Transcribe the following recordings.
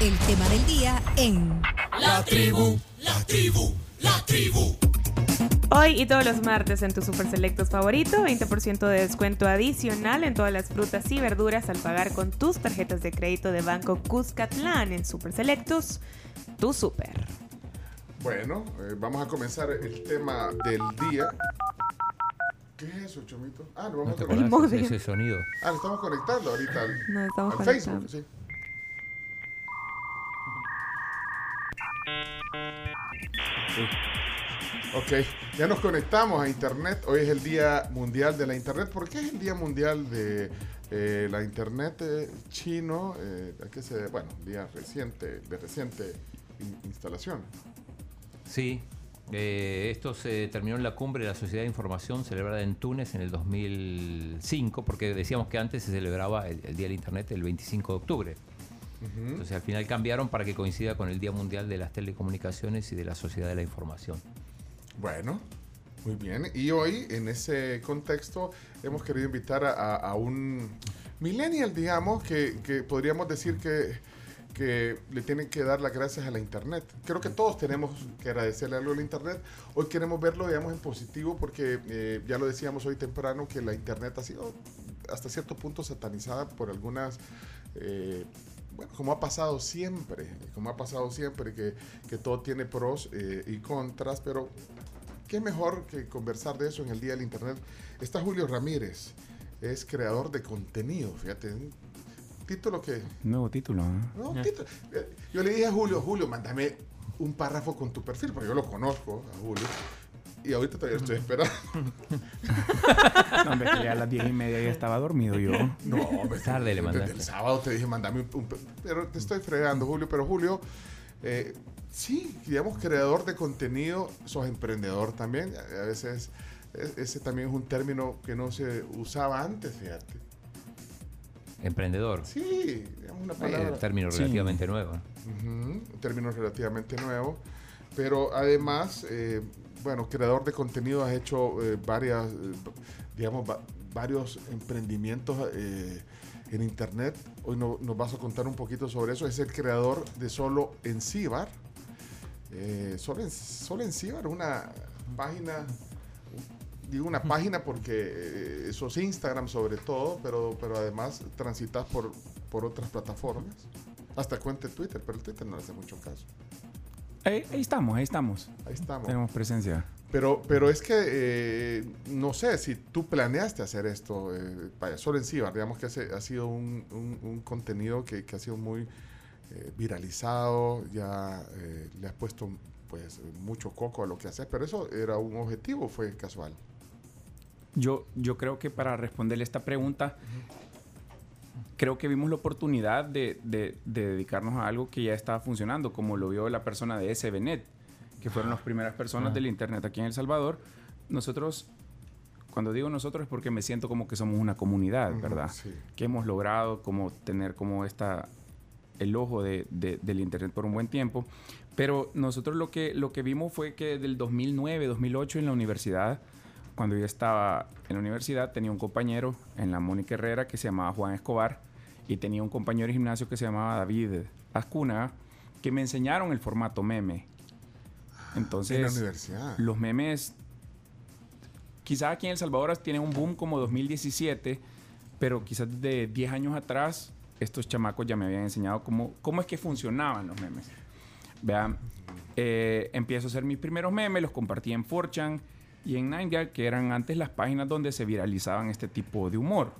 el tema del día en La tribu, la tribu, la tribu. Hoy y todos los martes en tu Super Selectos favorito, 20% de descuento adicional en todas las frutas y verduras al pagar con tus tarjetas de crédito de Banco Cuscatlán en Super Selectos, tu super. Bueno, eh, vamos a comenzar el tema del día. ¿Qué es eso, Chomito? Ah, no vamos ¿No a conectar. Ese sonido? Ah, lo estamos conectando ahorita al, No estamos al conectando. Facebook, sí. Ok, ya nos conectamos a Internet. Hoy es el Día Mundial de la Internet. ¿Por qué es el Día Mundial de eh, la Internet eh, chino? Eh, ¿a qué se, bueno, día reciente, de reciente in- instalación. Sí. esto se terminó en la cumbre de la Sociedad de Información celebrada en Túnez en el 2005, porque decíamos que antes se celebraba el, el Día del Internet el 25 de octubre. Entonces al final cambiaron para que coincida con el Día Mundial de las Telecomunicaciones y de la Sociedad de la Información. Bueno, muy bien. Y hoy, en ese contexto, hemos querido invitar a, a un millennial, digamos, que, que podríamos decir que, que le tienen que dar las gracias a la Internet. Creo que todos tenemos que agradecerle algo a la Internet. Hoy queremos verlo, digamos, en positivo, porque eh, ya lo decíamos hoy temprano, que la Internet ha sido hasta cierto punto satanizada por algunas... eh, bueno, como ha pasado siempre, como ha pasado siempre, que, que todo tiene pros eh, y contras, pero qué mejor que conversar de eso en el Día del Internet. Está Julio Ramírez, es creador de contenido, fíjate, un título que... Nuevo título. ¿eh? no, título- eh, yo le dije a Julio, Julio, mándame un párrafo con tu perfil, porque yo lo conozco a Julio. Y ahorita todavía estoy esperando. No, hombre, que ya a las diez y media ya estaba dormido yo. No, hombre, Tarde le mandaste. El sábado te dije, mandame un, un- Pero te estoy fregando, Julio. Pero Julio, eh, sí, digamos, creador de contenido, sos emprendedor también. A veces ese también es un término que no se usaba antes, fíjate. Emprendedor. Sí, digamos una Eh, palabra. término Sí. relativamente nuevo. Ujú, un término relativamente nuevo. Pero además, eh, bueno, creador de contenido, has hecho eh, varias, eh, digamos, va- varios emprendimientos eh, en Internet. Hoy no- nos vas a contar un poquito sobre eso. Es el creador de Solo en Cibar. Solo, en, Solo en Cibar, una página, digo una página porque eso es Instagram sobre todo, pero, pero además transitas por, por otras plataformas. Hasta cuenta en Twitter, pero el Twitter no le hace mucho caso. Ahí, ahí estamos, ahí estamos. Ahí estamos. Tenemos presencia. Pero, pero es que eh, no sé si tú planeaste hacer esto, eh, vaya, solo en Cibar, digamos que ha sido un, un- un contenido que, que ha sido muy eh, viralizado, ya eh, le has puesto pues mucho coco a lo que haces, pero eso era un objetivo, fue casual. Yo, yo creo que para responderle esta pregunta, creo que vimos la oportunidad de, de- de dedicarnos a algo que ya estaba funcionando, como lo vio la persona de SBNet, que fueron las primeras personas del Internet aquí en El Salvador. Nosotros, cuando digo nosotros es porque me siento como que somos una comunidad, ¿verdad? sí. Que hemos logrado como tener como esta, el ojo de- del Internet por un buen tiempo. Pero nosotros lo que, lo que vimos fue que del 2009, 2008 en la universidad, cuando yo estaba en la universidad, tenía un compañero en la Mónica Herrera que se llamaba Juan Escobar y tenía un compañero de gimnasio que se llamaba David Ascuna que me enseñaron el formato meme. Entonces, en la universidad. los memes, quizás aquí en El Salvador tienen un boom como 2017, pero quizás de 10 años atrás, estos chamacos ya me habían enseñado cómo, cómo es que funcionaban los memes. Vean, eh, empiezo a hacer mis primeros memes, los compartí en 4chan y en 9gag, que eran antes las páginas donde se viralizaban este tipo de humor.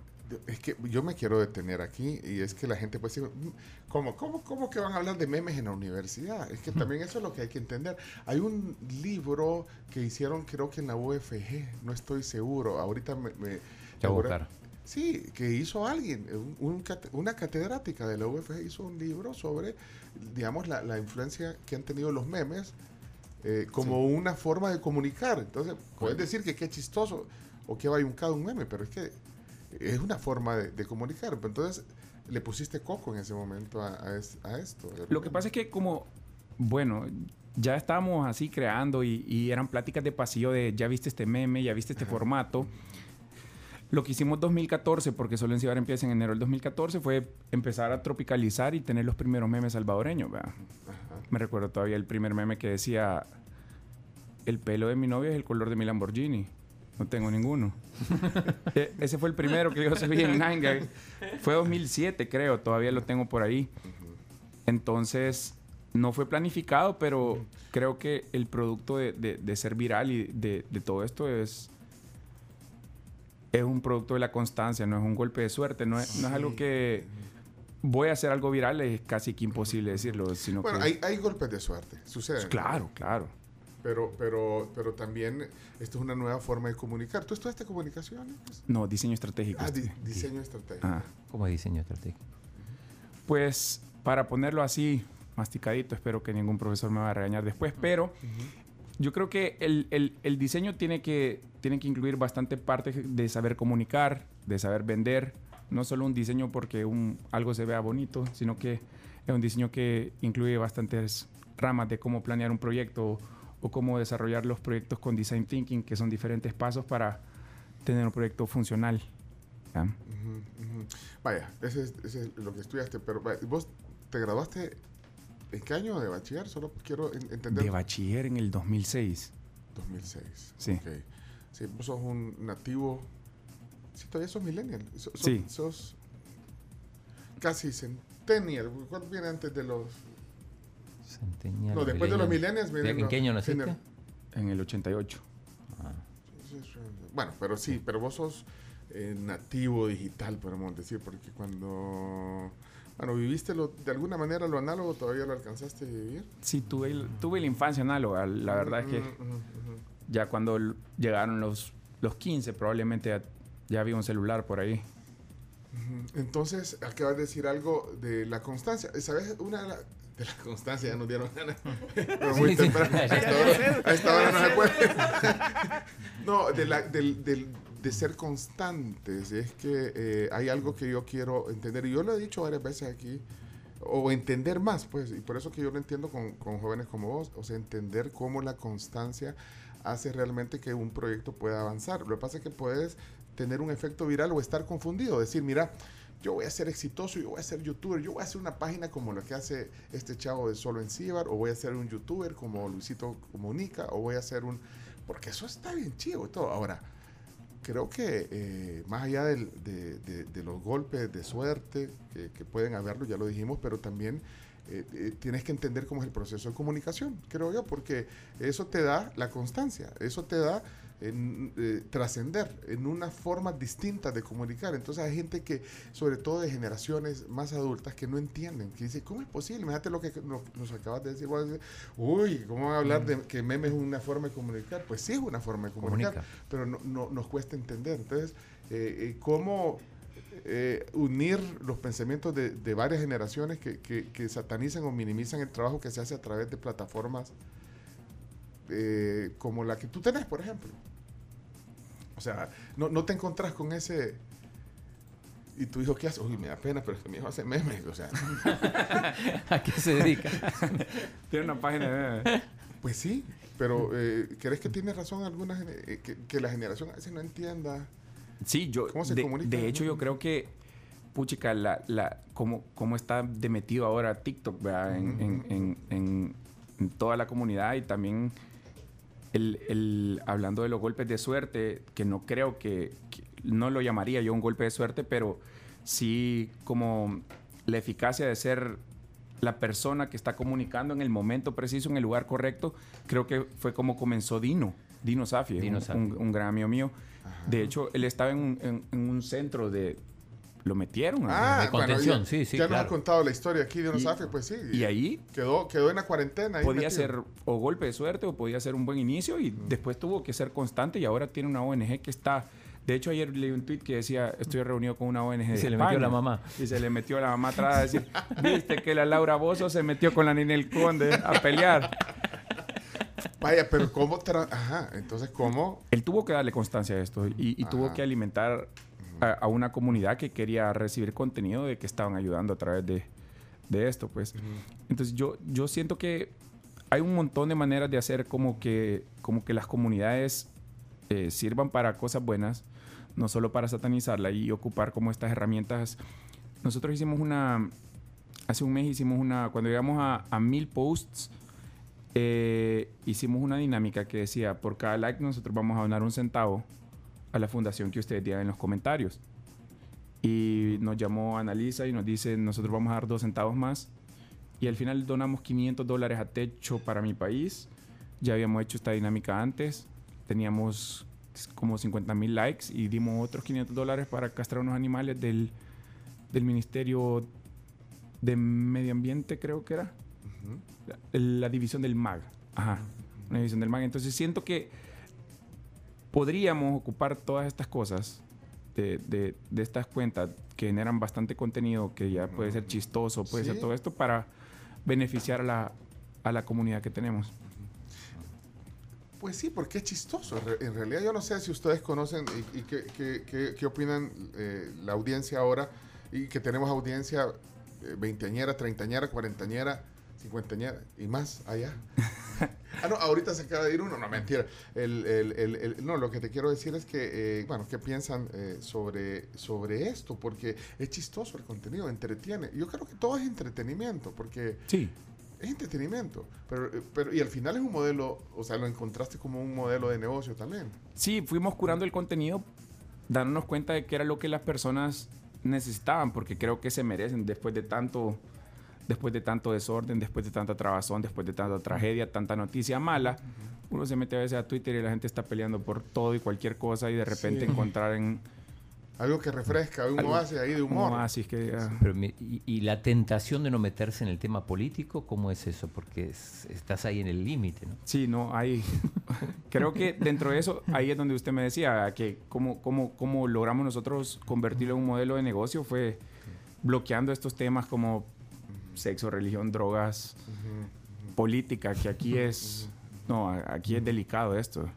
Es que yo me quiero detener aquí y es que la gente puede decir, "Mm, ¿cómo, cómo, cómo que van a hablar de memes en la universidad? Es que también eso es lo que hay que entender. Hay un libro que hicieron creo que en la UFG, no estoy seguro, ahorita me... me- Ya voy ahora-. Sí, que hizo alguien, un- un una catedrática de la UFG hizo un libro sobre, digamos, la, la influencia que han tenido los memes eh, como una forma de comunicar. Entonces, puedes decir que qué chistoso o qué bayuncado un meme, pero es que es una forma de, de comunicar. Pero Entonces, le pusiste coco en ese momento a, a es- a esto. Lo que pasa es que como, bueno, ya estábamos así creando y, y eran pláticas de pasillo de ya viste este meme, ya viste este formato. Lo que hicimos 2014, porque solo en Cibar empieza en enero del 2014, fue empezar a tropicalizar y tener los primeros memes salvadoreños. ¿verdad? Me recuerdo todavía el primer meme que decía, el pelo de mi novia es el color de mi Lamborghini. No tengo ninguno. E- ese fue el primero que yo subí en Nine Gag. Fue 2007, creo. Todavía lo tengo por ahí. Entonces, no fue planificado, pero creo que el producto de, de- de ser viral y de, de todo esto es, es un producto de la constancia, no es un golpe de suerte, no es, no es algo que voy a hacer algo viral, es casi que imposible decirlo, sino Bueno, que... hay, hay golpes de suerte, sucede. Claro, claro. Pero, pero, pero también esto es una nueva forma de comunicar. ¿Tú estudiaste comunicaciones? No, diseño estratégico. Ah, di- diseño estratégico. Ah. ¿Cómo es diseño estratégico? Pues para ponerlo así, masticadito, espero que ningún profesor me va a regañar después, pero yo creo que el, el- el diseño tiene que, tiene que incluir bastante parte de saber comunicar, de saber vender, no solo un diseño porque un, algo se vea bonito, sino que es un diseño que incluye bastantes ramas de cómo planear un proyecto o cómo desarrollar los proyectos con design thinking, que son diferentes pasos para tener un proyecto funcional. ¿ya? Ujú, ujú. Vaya, ese es, ese es lo que estudiaste. Pero vaya, vos te graduaste en qué año de bachiller? Solo quiero en- entender. De bachiller en el 2006. 2006. Sí. Ok. Sí, vos sos un nativo. Sí, todavía sos millennial. So- so- Sí. Sos casi centennial. ¿Cuál viene antes de los.? Centennial, No, después de los millennial. millennials vienen ¿En los qué año naciste? gener- En el 88. Ah, Bueno, pero sí, pero vos sos eh, nativo digital, podemos decir, porque cuando. Bueno, viviste lo, de alguna manera lo análogo, todavía lo alcanzaste a vivir. Sí, tuve, el- tuve la infancia análoga. La verdad es que ya cuando llegaron los, los 15, probablemente ya, ya había un celular por ahí. Entonces, acabas de decir algo de la constancia. ¿Sabes? Una de, la- de la constancia, ya nos dieron ganas. Pero muy Sí, sí. temprano. A esta hora, a esta hora no se puede. no, de, la, del, del- de ser constantes. Es que eh, hay algo que yo quiero entender. Y yo lo he dicho varias veces aquí. O entender más, pues. Y por eso que yo lo entiendo con, con jóvenes como vos. O sea, entender cómo la constancia hace realmente que un proyecto pueda avanzar. Lo que pasa es que puedes tener un efecto viral o estar confundido. Decir, mira, yo voy a ser exitoso, yo voy a ser youtuber, yo voy a hacer una página como lo que hace este chavo de Solo en Cibar, o voy a ser un youtuber como Luisito Comunica, o voy a ser un... Porque eso está bien chido y todo. Ahora, creo que eh, más allá de, los golpes de suerte que, que pueden haberlo, ya lo dijimos, pero también eh, eh, tienes que entender cómo es el proceso de comunicación, creo yo, porque eso te da la constancia, eso te da en, eh, trascender en una forma distinta de comunicar. Entonces hay gente que, sobre todo de generaciones más adultas, que no entienden, que dice, ¿cómo es posible? Imagínate lo que nos, nos acabas de decir. vos decís, Uy, ¿cómo va a hablar de que meme es una forma de comunicar? Pues sí es una forma de comunicar, Comunica. pero no, no- nos cuesta entender. Entonces, eh, eh, ¿cómo eh, unir los pensamientos de, de varias generaciones que, que- que satanizan o minimizan el trabajo que se hace a través de plataformas eh, como la que tú tenés, por ejemplo? O sea, no, no te encontrás con ese... Y tu hijo, ¿qué hace? Uy, me da pena, pero es que mi hijo hace memes. O sea, ¿A qué se dedica? Tiene una página de... pues sí, pero eh, ¿crees que tiene razón alguna gene- eh, que, que la generación a veces no entienda? Sí, yo... ¿Cómo se de, comunica? de hecho, yo creo que... Puchica, la, la, cómo, cómo está de metido ahora TikTok ¿verdad? en, en- en- en- en toda la comunidad y también el, el- hablando de los golpes de suerte, que no creo que, que- no lo llamaría yo un golpe de suerte, pero sí como la eficacia de ser la persona que está comunicando en el momento preciso, en el lugar correcto, creo que fue como comenzó Dino, Dino Safi, Dino un, un- un gran amigo mío. De hecho, él estaba en un, en- en un centro de... Lo metieron. Ah, de contención, ya, sí, sí, Ya nos claro. ha contado la historia aquí de Y- Unosafe, pues sí. y ahí Quedó, quedó en la cuarentena. ahí podía metido. ser o golpe de suerte o podía ser un buen inicio y después tuvo que ser constante y ahora tiene una ONG que está... De hecho, ayer leí un tweet que decía, estoy reunido con una ONG de Y se le metió España". la mamá. Y se le metió la mamá atrás a decir, viste que la Laura Bozo se metió con la Ninel Conde a pelear. Vaya, pero ¿cómo? Ajá, entonces, ¿cómo? Él tuvo que darle constancia a esto y, y tuvo que alimentar a, a una comunidad que quería recibir contenido de que estaban ayudando a través de, de esto, pues. Entonces yo, yo siento que hay un montón de maneras de hacer como que, como que las comunidades eh, sirvan para cosas buenas, no solo para satanizarla y ocupar como estas herramientas. Nosotros hicimos una, hace un mes hicimos una, cuando llegamos a, a mil posts, eh, hicimos una dinámica que decía, por cada like nosotros vamos a donar un centavo a la fundación que ustedes digan en los comentarios. Y nos llamó Analisa y nos dice, nosotros vamos a dar dos centavos más. Y al final donamos 500 dólares a Techo para mi país. Ya habíamos hecho esta dinámica antes. Teníamos como 50 mil likes y dimos otros 500 dólares para castrar unos animales del, del Ministerio de Medio Ambiente, creo que era. la, la división del MAG. Ajá. Una división del MAG. Entonces siento que podríamos ocupar todas estas cosas de, de, de estas cuentas que generan bastante contenido, que ya puede ser chistoso, puede Sí. ser todo esto, para beneficiar a la, a la comunidad que tenemos. Pues sí, porque es chistoso. En re- En realidad yo no sé si ustedes conocen y, y qué, qué- qué- qué opinan eh, la audiencia ahora y que tenemos audiencia eh, veinteañera, treintañera, cuarentañera, y más allá. ah, no, ahorita se acaba de ir uno, no, mentira. El, el- el- el- no, lo que te quiero decir es que, eh, bueno, ¿qué piensan eh, sobre, sobre esto? Porque es chistoso el contenido, entretiene. Yo creo que todo es entretenimiento, porque Sí. es entretenimiento, pero, eh, pero y al final es un modelo, o sea, lo encontraste como un modelo de negocio también. Sí, fuimos curando el contenido, dándonos cuenta de que era lo que las personas necesitaban, porque creo que se merecen después de tanto, después de tanto desorden, después de tanta trabazón, después de tanta tragedia, tanta noticia mala. Uno se mete a veces a Twitter y la gente está peleando por todo y cualquier cosa y de repente Sí. encontrar en Algo que refresca, un algo- oasis ahí de un humor. oasis que ah, Pero y, y la tentación de no meterse en el tema político, ¿cómo es eso? Porque es- estás ahí en el límite, ¿no? Sí, no, hay. Creo que dentro de eso, ahí es donde usted me decía que cómo, cómo, cómo logramos nosotros convertirlo en un modelo de negocio fue bloqueando estos temas como sexo, religión, drogas, política, que aquí es. No, aquí es delicado esto.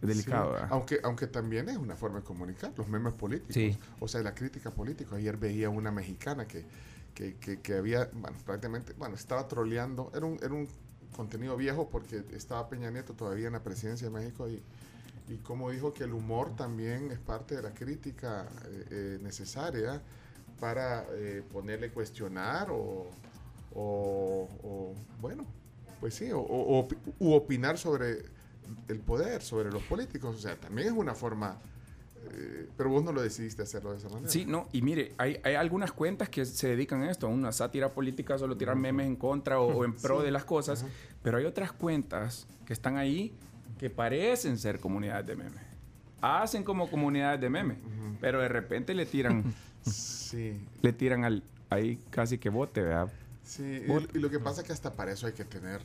Es delicado. Sí, aunque, aunque también es una forma de comunicar, los memes políticos. Sí. O sea, la crítica política. Ayer veía una mexicana que, que, que, que había, bueno, prácticamente, bueno, estaba troleando. Era un, era un contenido viejo porque estaba Peña Nieto todavía en la presidencia de México y, y como dijo que el humor también es parte de la crítica eh, eh, necesaria para eh, ponerle cuestionar o, o, o, bueno, pues sí, o, o- opi- u opinar sobre el poder, sobre los políticos. O sea, también es una forma, eh, pero vos no lo decidiste hacerlo de esa manera. Sí, no, y mire, hay, hay algunas cuentas que se dedican a esto, a una sátira política, solo tirar memes en contra o, o en pro Sí. de las cosas, pero hay otras cuentas que están ahí que parecen ser comunidades de memes. Hacen como comunidades de memes, pero de repente le tiran, Sí, le tiran al, ahí casi que bote, ¿verdad? sí. Y, lo que pasa es que hasta para eso hay que tener,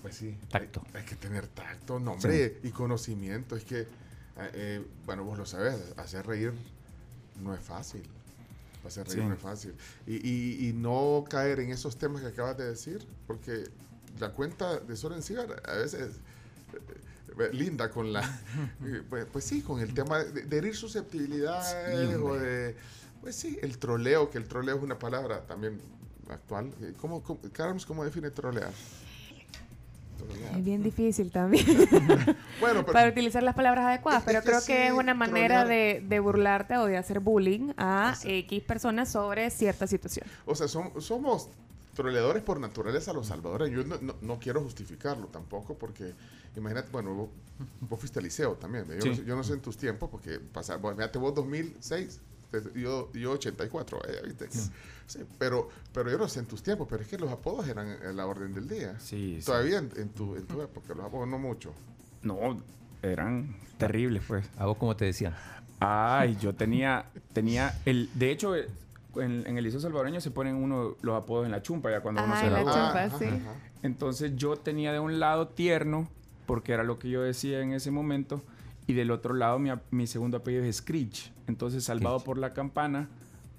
pues sí, Tacto. Hay, hay que tener tacto, nombre y conocimiento. Es que, eh, eh, bueno, vos lo sabes, hacer reír no es fácil. Hacer reír Sí. no es fácil. Y, y- y no caer en esos temas que acabas de decir, porque la cuenta de Soren Cigar a veces eh, linda con la eh, pues, pues sí con el tema de, de herir susceptibilidades Sí, o de pues sí el troleo que el troleo es una palabra también actual Eh, ¿cómo, cómo Carlos cómo define trolear? Trolear. Es bien difícil también bueno pero para utilizar las palabras adecuadas, Es- pero es que creo que sí, es una manera de, de burlarte o de hacer bullying a X personas sobre cierta situación. O sea, som- somos troleadores por naturaleza los salvadoreños. Yo no, no- no quiero justificarlo tampoco porque, imagínate, bueno, vos, vos fuiste al liceo también. Yo, no Sí. sé, yo no sé en tus tiempos porque pasar, bueno, fíjate vos 2006, te- yo, yo 84, eh, ¿viste? Sí, pero, pero yo no sé en tus tiempos, pero es que los apodos eran eh, la orden del día. Sí, sí. Todavía en, en tu, en tu época, los apodos no mucho. No, eran terribles, pues. ¿A vos cómo te decían? Ay, yo tenía, tenía el, de hecho, eh, en, en el liceo salvadoreño se ponen uno los apodos en la chumpa ya cuando uno Ah, se en la chumpa. sí. ajá. Entonces yo tenía de un lado tierno, porque era lo que yo decía en ese momento, y del otro lado mi, mi segundo apellido es Screech. Entonces, Salvado Screech. por la Campana,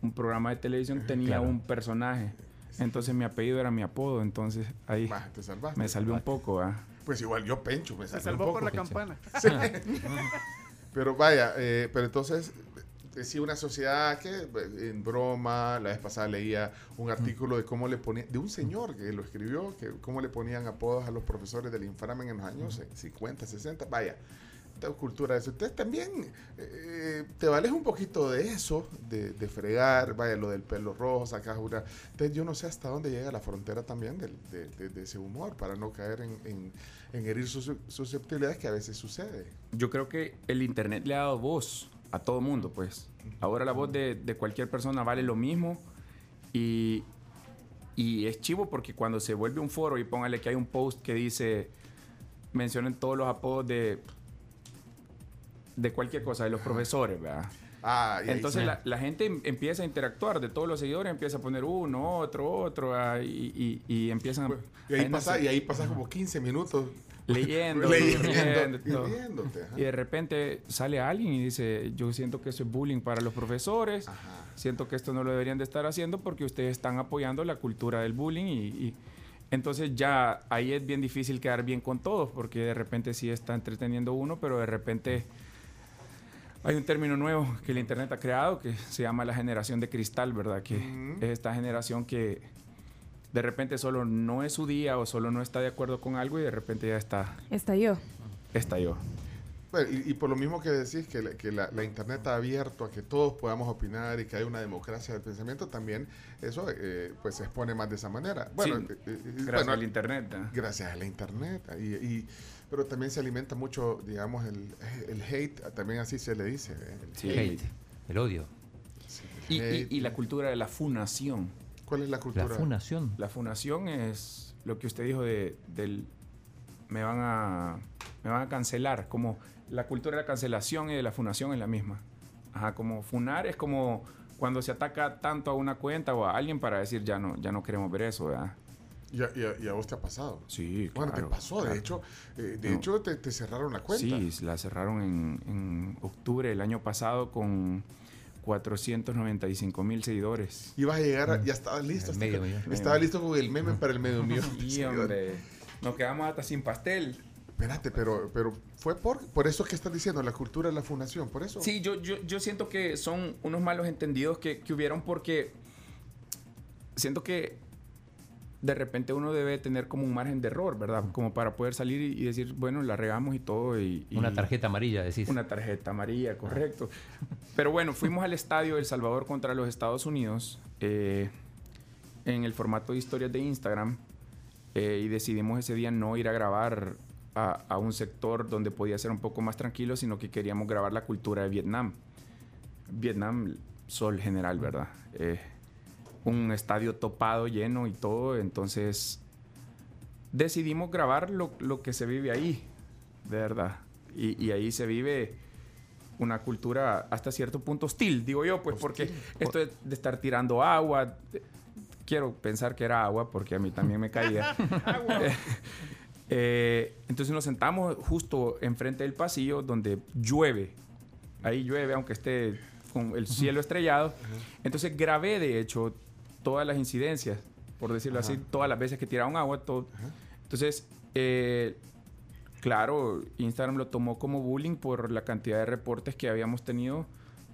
un programa de televisión, tenía Claro. un personaje. Entonces mi apellido era mi apodo, entonces ahí te salvaste. me salvé un poco. ¿ah? Pues igual yo pencho, me Se salvé un salvó por poco. la campana. Pero vaya, eh, pero entonces, eh, sí, una sociedad que eh, en broma, la vez pasada leía un artículo de cómo le ponían, de un señor que lo escribió, que cómo le ponían apodos a los profesores del inframen en los años 50, 60, vaya. esta cultura de eso. Entonces también eh, te vales un poquito de eso, de, de fregar, vaya, lo del pelo rojo, sacas una... Entonces yo no sé hasta dónde llega la frontera también de- de ese humor, para no caer en, en- en herir sus susceptibilidades que a veces sucede. Yo creo que el Internet le ha dado voz a todo mundo, pues. Ahora la voz de, cualquier persona vale lo mismo y, y es chivo porque cuando se vuelve un foro y póngale que hay un post que dice, mencionen todos los apodos de, de cualquier cosa, de los profesores, ¿verdad? Ah, Entonces sí. la, la gente em- empieza a interactuar, de todos los seguidores empieza a poner uno, otro, otro, ah, y, y- y empiezan Pues, y ahí, a- pasa, y ahí pasas como 15 minutos leyendo, leyendo, leyendo, ajá. Y de repente sale alguien y dice, yo siento que eso es bullying para los profesores, Ajá. siento que esto no lo deberían de estar haciendo porque ustedes están apoyando la cultura del bullying y, y entonces ya ahí es bien difícil quedar bien con todos porque de repente sí está entreteniendo uno, pero de repente hay un término nuevo que el Internet ha creado que se llama la generación de cristal, ¿verdad? Que es esta generación que de repente solo no es su día o solo no está de acuerdo con algo y de repente ya está, Estalló. estalló. Bueno, y, y por lo mismo que decís que, la, que la, la Internet ha abierto a que todos podamos opinar y que hay una democracia del pensamiento, también eso eh, pues se expone más de esa manera. Bueno, Sí, eh, eh, Gracias bueno, al Internet. ¿eh? gracias a la Internet. Y, y- pero también se alimenta mucho, digamos, el, el hate, también así se le dice. ¿eh? El Sí. Hate, el odio. sí, Y, el y- hate. y la cultura de la funación. ¿Cuál es la cultura? La fundación. La funación es lo que usted dijo de, del me van a me van a cancelar, como la cultura de la cancelación y de la funación es la misma. Ajá, como funar es como cuando se ataca tanto a una cuenta o a alguien para decir ya no ya no queremos ver eso, ¿verdad? ¿Y a, y a- y a vos te ha pasado? Sí, Bueno, claro, te pasó, de hecho, eh, de No. hecho te, te cerraron la cuenta. Sí, la cerraron en, en octubre del año pasado con 495 mil seguidores. Ibas a llegar, a- ya estabas listo. Hasta medio. Estaba listo con el meme para el medio millón. Sí, hombre, nos quedamos hasta sin pastel. Espérate, pero, pero fue por, por eso que estás diciendo, la cultura de la fundación, por eso. Sí, yo, yo, yo siento que son unos malos entendidos que, que hubieron porque siento que de repente uno debe tener como un margen de error, ¿verdad? Como para poder salir y, y decir, bueno, la regamos y todo. Y, y- Una tarjeta amarilla, decís. Una tarjeta amarilla, correcto. Pero bueno, fuimos al estadio El Salvador contra los Estados Unidos eh, en el formato de historias de Instagram eh, y decidimos ese día no ir a grabar a, a un sector donde podía ser un poco más tranquilo, sino que queríamos grabar la cultura de Vietnam. Vietnam, sol general, ¿verdad? Eh, un estadio topado, lleno y todo, entonces decidimos grabar lo, lo que se vive ahí, de verdad. Y, y ahí se vive una cultura hasta cierto punto hostil, digo yo, pues porque esto de, estar tirando agua, quiero pensar que era agua porque a mí también me caía. Eh, entonces nos sentamos justo enfrente del pasillo donde llueve. Ahí llueve, aunque esté con el cielo estrellado. Entonces grabé, de hecho, todas las incidencias, por decirlo así, todas las veces que tiraron agua. Todo. Entonces, eh, claro, Instagram lo tomó como bullying por la cantidad de reportes que habíamos tenido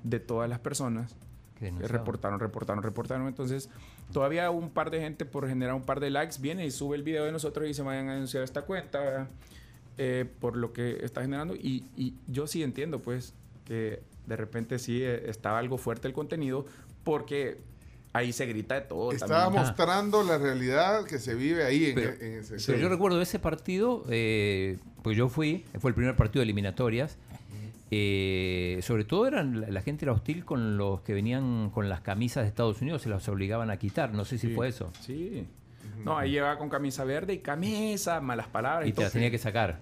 de todas las personas. Que reportaron, reportaron, reportaron. Entonces, todavía un par de gente por generar un par de likes viene y sube el video de nosotros y se vayan a denunciar esta cuenta. Eh, por lo que está generando. Y, y yo sí entiendo, pues, que de repente sí eh, estaba algo fuerte el contenido porque ahí se grita de todo. Estaba también. mostrando la realidad que se vive ahí en, Pero- en ese Pero yo recuerdo ese partido, eh, pues yo fui, fue el primer partido de eliminatorias. eh, sobre todo eran la, la gente era hostil con los que venían con las camisas de Estados Unidos, se las obligaban a quitar. No sé si Sí. fue eso. Sí. No, ahí llegaba con camisa verde y camisa, malas palabras. Y te todo. las tenía que sacar.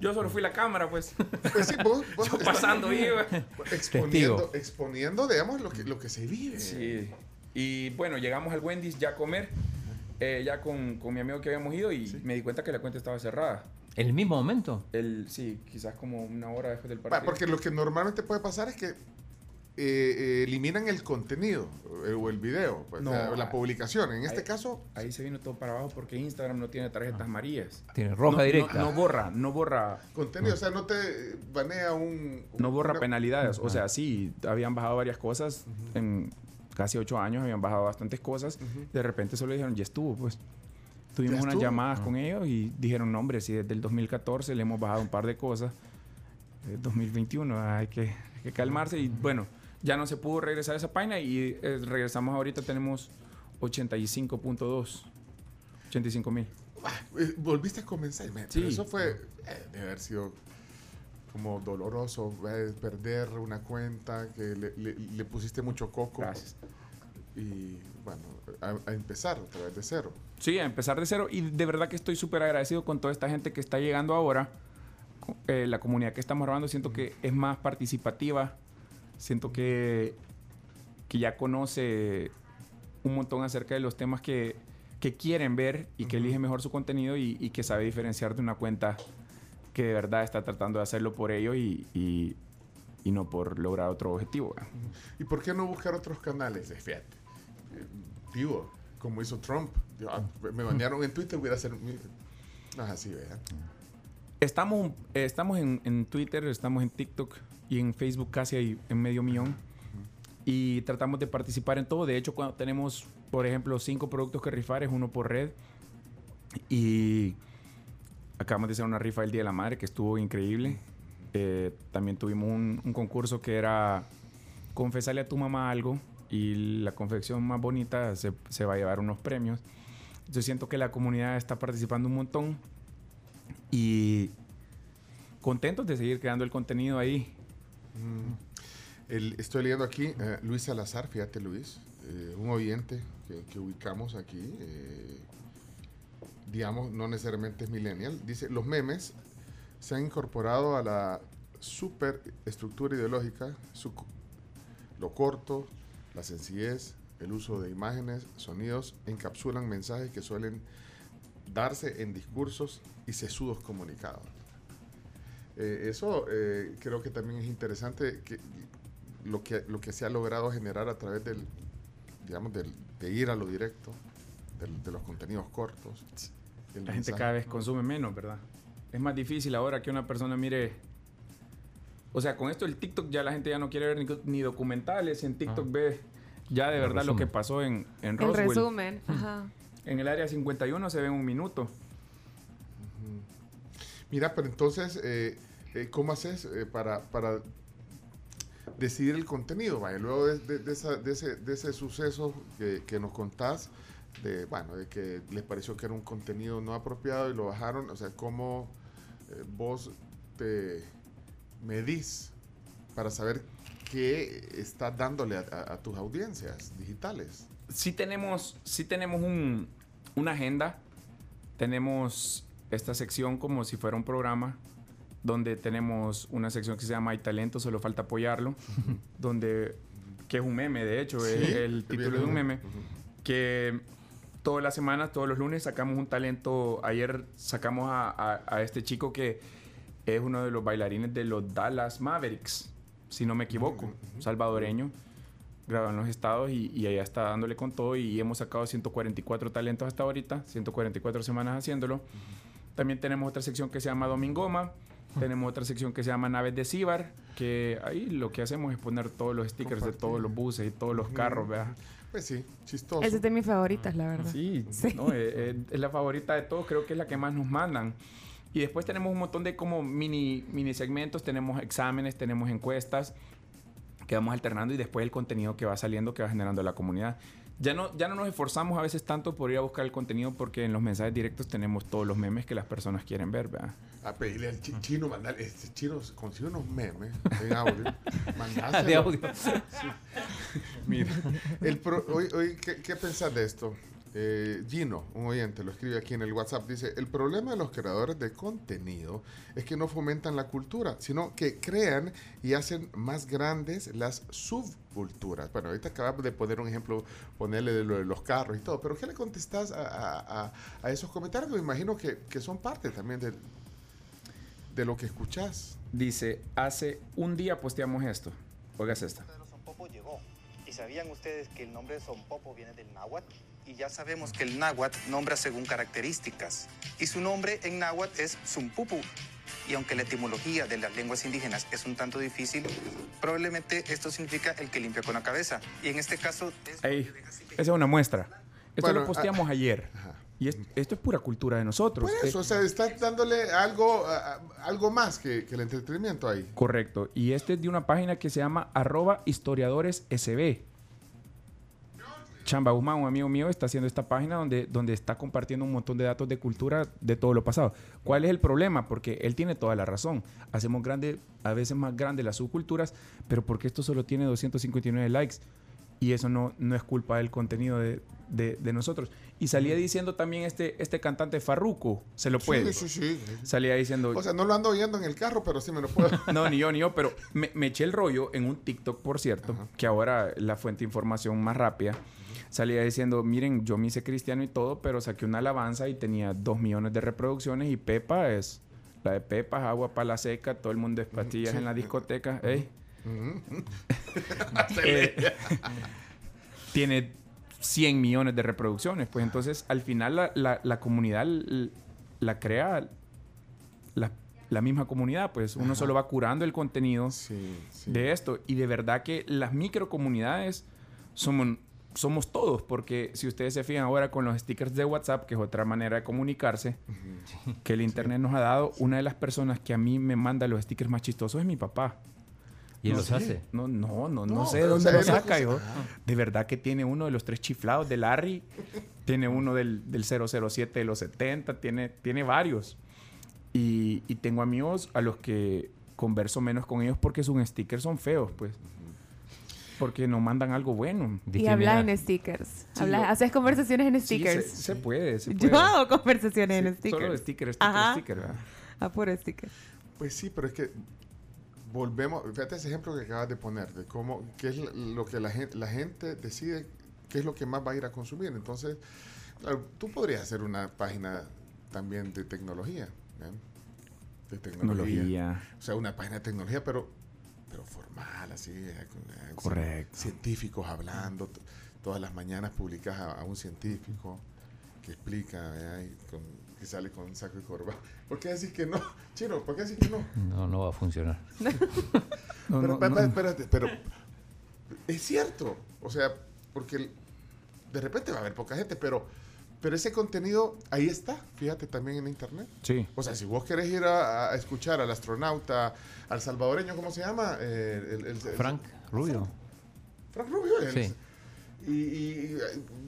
Yo solo fui la cámara, pues. Pues sí, vos, vos Yo pasando iba. exponiendo, exponiendo, digamos, lo que, lo que se vive. Sí. Y bueno, llegamos al Wendy's ya a comer. eh, ya con, con mi amigo que habíamos ido y me di cuenta que la cuenta estaba cerrada. ¿En el mismo momento? El, sí, quizás como una hora después del partido. Porque lo que normalmente puede pasar es que eh, eh, eliminan el contenido eh, o el video, pues, No, o sea, la ah, publicación. En este ahí- caso, Ahí se vino todo para abajo porque Instagram no tiene tarjetas amarillas. Tiene roja No- no- directa. No, borra, no borra, contenido, o sea, no te banea un... no borra una- penalidades. O sea, sí, habían bajado varias cosas. En casi ocho años habían bajado bastantes cosas. De repente solo dijeron, ya estuvo, pues. Tuvimos unas llamadas con ellos y dijeron, no, hombre, si desde el 2014 le hemos bajado un par de cosas. es 2021, hay que, hay que calmarse y bueno, ya no se pudo regresar a esa página y eh, regresamos ahorita, tenemos 85.2, 85 mil. Ah, eh, volviste a comenzar. me- Sí. pero eso fue, eh, debe haber sido como doloroso eh, perder una cuenta que le, le- le pusiste mucho coco. Gracias. Y bueno, a, a empezar otra vez de cero. Sí, a empezar de cero. Y de verdad que estoy súper agradecido con toda esta gente que está llegando ahora. Eh, la comunidad que estamos grabando siento que es más participativa. Siento que, que ya conoce un montón acerca de los temas que, que quieren ver y que elige mejor su contenido y, y que sabe diferenciar de una cuenta que de verdad está tratando de hacerlo por ello y, y- y no por lograr otro objetivo. ¿Y por qué no buscar otros canales? Fíjate, eh, digo, como hizo Trump. Ah, me banearon en Twitter, voy a hacer... mi- No es así, ¿verdad? Estamos, estamos en, en Twitter, estamos en TikTok y en Facebook casi hay en medio millón. Y tratamos de participar en todo. De hecho, cuando tenemos, por ejemplo, cinco productos que rifar, es uno por red. Y acabamos de hacer una rifa el Día de la Madre que estuvo increíble. Eh, también tuvimos un, un concurso que era confesarle a tu mamá algo y la confección más bonita se, se va a llevar unos premios. Yo siento que la comunidad está participando un montón y contentos de seguir creando el contenido ahí. El- estoy leyendo aquí eh, Luis Salazar, fíjate Luis, eh, un oyente que, que ubicamos aquí, eh, digamos, no necesariamente es millennial, dice, los memes se han incorporado a la superestructura ideológica, su- lo corto, la sencillez, el uso de imágenes, sonidos, encapsulan mensajes que suelen darse en discursos y sesudos comunicados. Eh, eso eh, creo que también es interesante que lo que lo que se ha logrado generar a través del digamos del, de ir a lo directo del- de los contenidos cortos La gente mensaje. cada vez consume menos, ¿verdad? Es más difícil ahora que una persona mire... O sea, con esto el TikTok ya la gente ya no quiere ver ni, ni documentales. En TikTok Ah. ve ya de El verdad lo que resumen. pasó en, en El Roswell. resumen. Ajá. En el área 51 se ve en un minuto. mira pero entonces eh, eh, cómo haces eh, para para decidir el contenido vaya luego de, de- de esa- de ese de ese suceso que, que nos contás de bueno de que les pareció que era un contenido no apropiado y lo bajaron o sea cómo vos te medís para saber qué estás dándole a, a- a tus audiencias digitales sí tenemos, sí tenemos un, una agenda. Tenemos esta sección como si fuera un programa, donde tenemos una sección que se llama Hay talento, solo falta apoyarlo, donde, que es un meme, de hecho, es el título de un meme, que todas las semanas, todos los lunes sacamos un talento. Ayer sacamos a, a- a este chico que es uno de los bailarines de los Dallas Mavericks, si no me equivoco, salvadoreño graba en los estados y, y allá está dándole con todo y hemos sacado 144 talentos hasta ahorita, 144 semanas haciéndolo. También tenemos otra sección que se llama Domingoma, tenemos otra sección que se llama Naves de Cibar, que ahí lo que hacemos es poner todos los stickers de todos los buses y todos los carros, ¿verdad? pues sí chistoso Esa es de mis favoritas, la verdad. Sí, Sí. no, eh, eh, es la favorita de todos, creo que es la que más nos mandan. Y después tenemos un montón de como mini, mini segmentos, tenemos exámenes, tenemos encuestas que vamos alternando y después el contenido que va saliendo, que va generando la comunidad. Ya no, ya no nos esforzamos a veces tanto por ir a buscar el contenido porque en los mensajes directos tenemos todos los memes que las personas quieren ver, ¿verdad? a pedirle al chi- chino mandar este chino consigue unos memes en audio mandáselo. de audio. Mira, el pro- hoy, hoy, ¿qué, qué pensás de esto? Eh, Gino, un oyente, lo escribe aquí en el WhatsApp, dice, el problema de los creadores de contenido es que no fomentan la cultura, sino que crean y hacen más grandes las subculturas. Bueno, ahorita acabamos de poner un ejemplo, ponerle de lo de los carros y todo, pero ¿qué le contestás a, a- a- a esos comentarios? Me imagino que, que son parte también del- de lo que escuchás. Dice, hace un día posteamos esto. Oigas esta. de los Sonpopo llegó. ¿Y sabían ustedes que el nombre de Sonpopo viene del náhuatl? Y ya sabemos que el náhuatl nombra según características. Y su nombre en náhuatl es Zumpupu. Y aunque la etimología de las lenguas indígenas es un tanto difícil, probablemente esto significa el que limpia con la cabeza. Y en este caso... es- Ahí, esa es una muestra. Esto Bueno, lo posteamos ayer. Ajá. Y es- esto es pura cultura de nosotros. Por eso, Eh, o sea, estás dándole algo, a- a- algo más que, que el entretenimiento ahí. Correcto. Y este es de una página que se llama arroba historiadores SB. Chamba Guzmán, un amigo mío, está haciendo esta página donde, donde está compartiendo un montón de datos de cultura de todo lo pasado. ¿Cuál es el problema? Porque él tiene toda la razón. Hacemos grande, a veces más grandes las subculturas, pero porque esto solo tiene 259 likes. Y eso no, no es culpa del contenido de, de- de nosotros. Y salía diciendo también este, este cantante Farruko, se lo puede. Sí, sí, sí. Salía diciendo... O sea, no lo ando oyendo en el carro, pero sí me lo puedo. No, ni yo, ni yo, pero me, me eché el rollo en un TikTok, por cierto, que ahora la fuente de información más rápida. Salía diciendo, miren, yo me hice cristiano y todo, pero saqué una alabanza y tenía dos millones de reproducciones y Pepa es... La de Pepa es agua para la seca, todo el mundo es pastillas en la discoteca. Ey. Eh, tiene 100 millones de reproducciones. Pues entonces, al final, la, la- la comunidad la crea la, la misma comunidad. Pues uno solo va curando el contenido Sí, sí. de esto. Y de verdad que las microcomunidades somos, somos todos. Porque si ustedes se fijan ahora con los stickers de WhatsApp, que es otra manera de comunicarse, que el Internet nos ha dado, una de las personas que a mí me manda los stickers más chistosos es mi papá. ¿Y él No los sé. hace? No, no, no, no, No, sé dónde o sea, lo él lo saca. hijo. Ah. De verdad que tiene uno de los tres chiflados de Larry, tiene uno del, del 007 de los 70, tiene, tiene varios. Y, y tengo amigos a los que converso menos con ellos porque sus stickers son feos, pues. Porque no mandan algo bueno. Y hablas en stickers. Sí, Hablas- lo- haces conversaciones en Sí, stickers. se, se puede, se Yo puede. hago conversaciones en Sí, stickers. Solo de sticker, sticker, Ajá. sticker. ¿verdad? A puro sticker. Pues sí, pero es que volvemos, fíjate ese ejemplo que acabas de poner, de cómo, qué es lo que la gente, la gente decide, qué es lo que más va a ir a consumir. Entonces, claro, tú podrías hacer una página también de tecnología. ¿eh? De tecnología. Tecnología. O sea, una página de tecnología, pero, pero formal, así. eh, con, eh, Correcto. Científicos hablando. Todas las mañanas publicas a, a un científico que explica, que sale con saco y corbata. ¿Por qué decís que no? Chino, ¿por qué decís que no? No, no va a funcionar. No, pero, no, pa- no. pa- espérate, pero es cierto. O sea, porque de repente va a haber poca gente, pero, pero ese contenido ahí está, fíjate, también en internet. Sí. O sea, si vos querés ir a, a escuchar al astronauta, al salvadoreño, ¿cómo se llama? Eh, el- el- el- Frank Rubio. Frank Rubio. el- Sí. Y, y,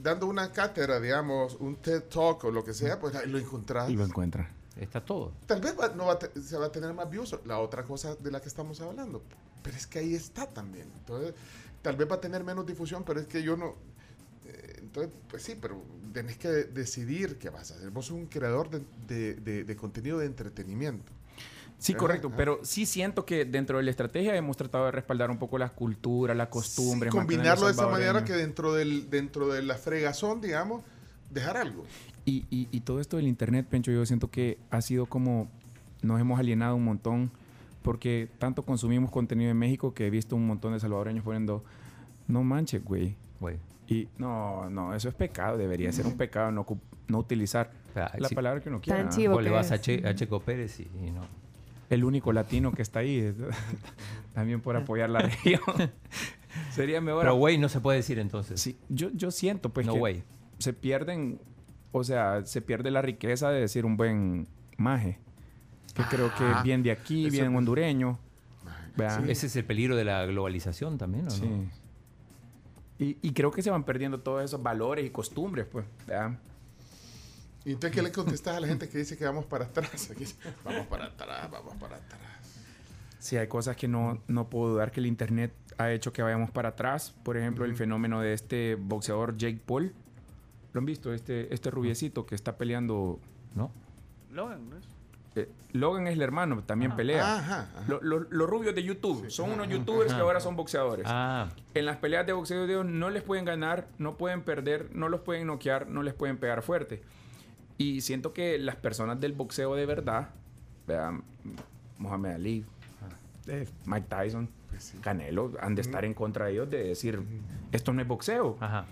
dando una cátedra, digamos, un TED Talk o lo que sea, pues ahí lo encontrás. Y lo encuentra. Está todo. Tal vez va- no va te- se va a tener más views, la otra cosa de la que estamos hablando. Pero es que ahí está también. Entonces, tal vez va a tener menos difusión, pero es que yo no... eh, entonces, pues sí, pero tenés que decidir qué vas a hacer. Vos sos un creador de, de- de- de contenido de entretenimiento. Sí, correcto, ajá. pero sí siento que dentro de la estrategia hemos tratado de respaldar un poco la cultura, la costumbre. Sí, combinarlo de esa manera que dentro, del, dentro de la fregazón, digamos, dejar algo. Y, y- y todo esto del internet, Pencho, yo siento que ha sido como nos hemos alienado un montón porque tanto consumimos contenido en México que he visto un montón de salvadoreños poniendo, no manches, güey. Güey. Y no, no, eso es pecado, debería ser un pecado no, no utilizar O sea, la si- palabra que uno quiera. Tan ¿no? chivo. Vos le que vas a, es. che- a Checo Pérez y, y no. El único latino que está ahí, también por apoyar la región. Sería mejor. Pero güey no se puede decir entonces. Sí, yo, yo siento pues no que güey. se pierden, o sea, se pierde la riqueza de decir un buen maje. Que creo que Ah, bien de aquí, bien hondureño. Ese es el peligro de la globalización también, ¿o Sí. no? Y, y creo que se van perdiendo todos esos valores y costumbres, pues. ¿verdad? ¿Y entonces qué le contestas a la gente que dice que vamos para atrás? Aquí dice, vamos para atrás, vamos para atrás. Sí, hay cosas que no, no puedo dudar que el Internet ha hecho que vayamos para atrás. Por ejemplo, el fenómeno de este boxeador Jake Paul. ¿Lo han visto? Este, este rubiecito que está peleando... ¿No? Logan, ¿no es? Eh, Logan es el hermano, también pelea. Ajá, ajá. Lo- lo- los rubios de YouTube. Son unos youtubers que ahora son boxeadores. Ah, En las peleas de boxeo de Dios no les pueden ganar, no pueden perder, no los pueden noquear, no les pueden pegar fuerte. Y siento que las personas del boxeo de verdad, vean, Muhammad Ali, eh, Mike Tyson, Canelo, han de estar en contra de ellos de decir, esto no es boxeo. ajá.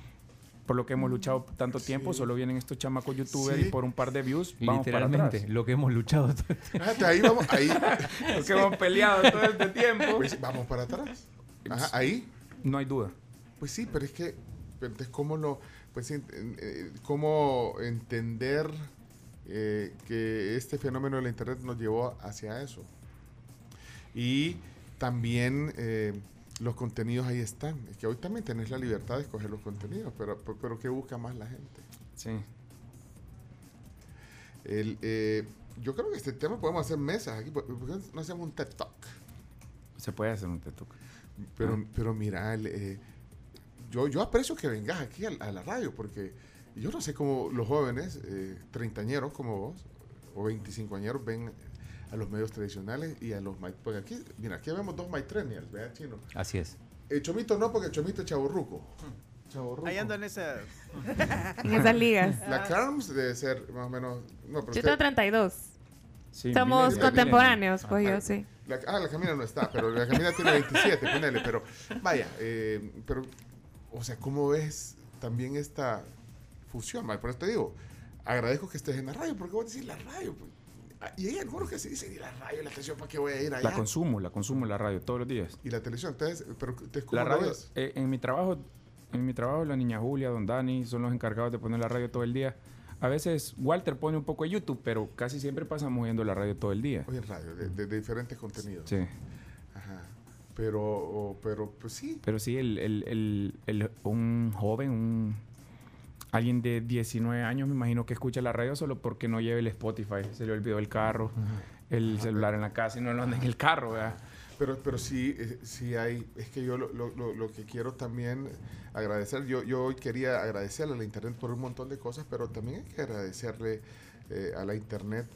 Por lo que hemos luchado tanto tiempo, solo vienen estos chamacos youtubers Sí. y por un par de views vamos para Literalmente, atrás. lo que hemos luchado. todo el tiempo. Fíjate, ahí vamos, ahí. Los que hemos peleado todo este tiempo. Pues vamos para atrás. Ajá, ahí. No hay duda. Pues sí, pero es que, entonces, ¿cómo lo...? Pues pues, eh, cómo entender eh, que este fenómeno de la Internet nos llevó hacia eso. Y también eh, los contenidos ahí están. Es que hoy también tenés la libertad de escoger los contenidos, pero, pero, ¿qué busca más la gente? Sí. El, eh, yo creo que este tema podemos hacer mesas aquí. ¿Por por qué no hacemos un TED Talk? Se puede hacer un TikTok. Pero, Ah. pero mira, el, eh, yo, yo aprecio que vengas aquí a, a la radio porque yo no sé cómo los jóvenes, eh, treintañeros como vos, o veinticincoañeros, ven a los medios tradicionales y a los... Porque aquí, mira, aquí vemos dos maitrenials, ¿verdad, Chino? Así es. El Chomito no, porque el Chomito es chaborruco. Chaborruco. Ahí ando en esa. En esas ligas. La Carms debe ser más o menos... No, pero Yo usted- tengo 32. Sí, Somos contemporáneos, pues Ah, yo sí. La, ah, la Camila no está, pero la Camila tiene 27, ponele, pero vaya, eh, pero, o sea, ¿cómo ves también esta fusión? Por eso te digo, agradezco que estés en la radio, porque vos decís la radio, pues, ah, y hay algunos que se dicen, y la radio, la televisión, ¿para qué voy a ir allá? La consumo, la consumo la radio todos los días. y la televisión, entonces, pero te ¿cómo La radio, eh, en mi trabajo, en mi trabajo la niña Julia, don Dani son los encargados de poner la radio todo el día. A veces Walter pone un poco de YouTube, pero casi siempre pasamos viendo la radio todo el día. Hoy en radio, de, de- de diferentes contenidos. Sí. Ajá. Pero, pero, pues sí, Pero sí, el, el- el- el- un joven, un alguien de 19 años, me imagino que escucha la radio solo porque no lleve el Spotify. Se le olvidó el carro, el celular en la casa y no lo anda en el carro, ¿verdad? Pero, pero sí, eh, sí hay, es que yo lo, lo- lo- lo que quiero también agradecer, yo, yo hoy quería agradecerle a la Internet por un montón de cosas, pero también hay que agradecerle eh, a la Internet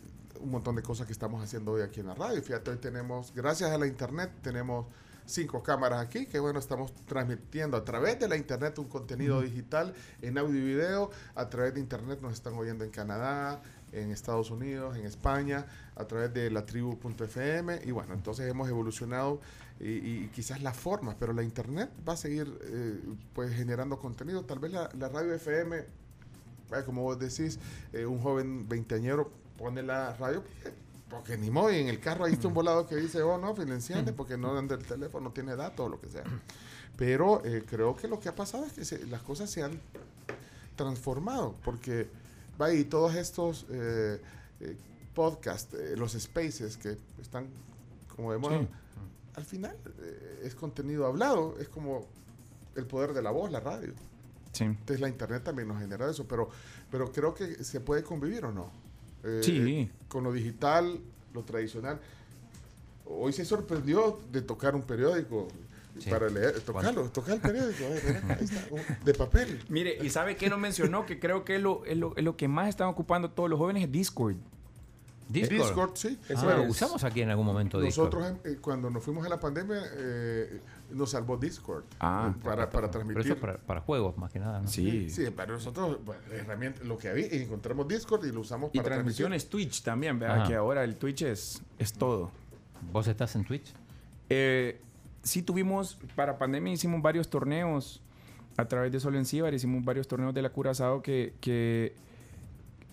un montón de cosas que estamos haciendo hoy aquí en la radio. Fíjate, hoy tenemos, gracias a la Internet, tenemos cinco cámaras aquí, que bueno, estamos transmitiendo a través de la Internet un contenido digital en audio y video, a través de Internet nos están oyendo en Canadá, en Estados Unidos, en España, a través de la tribu.fm y bueno, entonces hemos evolucionado y, y quizás la forma, pero la internet va a seguir eh, pues generando contenido, tal vez la, la radio FM, eh, como vos decís, eh, un joven veinteañero pone la radio porque, ni modo, y en el carro ahí está un volado que dice, oh no, financiante, porque no anda el teléfono, no tiene datos o lo que sea. Pero eh, creo que lo que ha pasado es que se- las cosas se han transformado, porque va y todos estos eh, eh, podcasts, eh, los spaces que están como Sí. al final es contenido hablado, es como el poder de la voz, la radio. Sí. Entonces la internet también nos genera eso, pero, pero creo que se puede convivir o no. Eh, Sí. con lo digital, lo tradicional. Hoy se sorprendió de tocar un periódico Sí. para leer, tocarlo, tocar el periódico, ver, ahí está, de papel. Mire, ¿y sabe qué no mencionó? que creo que es lo, es lo, es lo que más están ocupando todos los jóvenes es Discord. Discord. Discord, sí. Ah, usamos aquí en algún momento Discord. nosotros eh, cuando nos fuimos a la pandemia eh, nos salvó Discord Ah, para, para Pero transmitir. eso es para, para juegos, más que nada. ¿no? Sí. Sí, para nosotros, bueno, herramienta, lo que había, y encontramos Discord y lo usamos Y para transmitir. transmisiones Twitch también, ¿verdad? Ajá. Que ahora el Twitch es, es todo. ¿Vos estás en Twitch? Eh, sí tuvimos, para pandemia hicimos varios torneos a través de Solo Encíbar, hicimos varios torneos de la Curazao que, que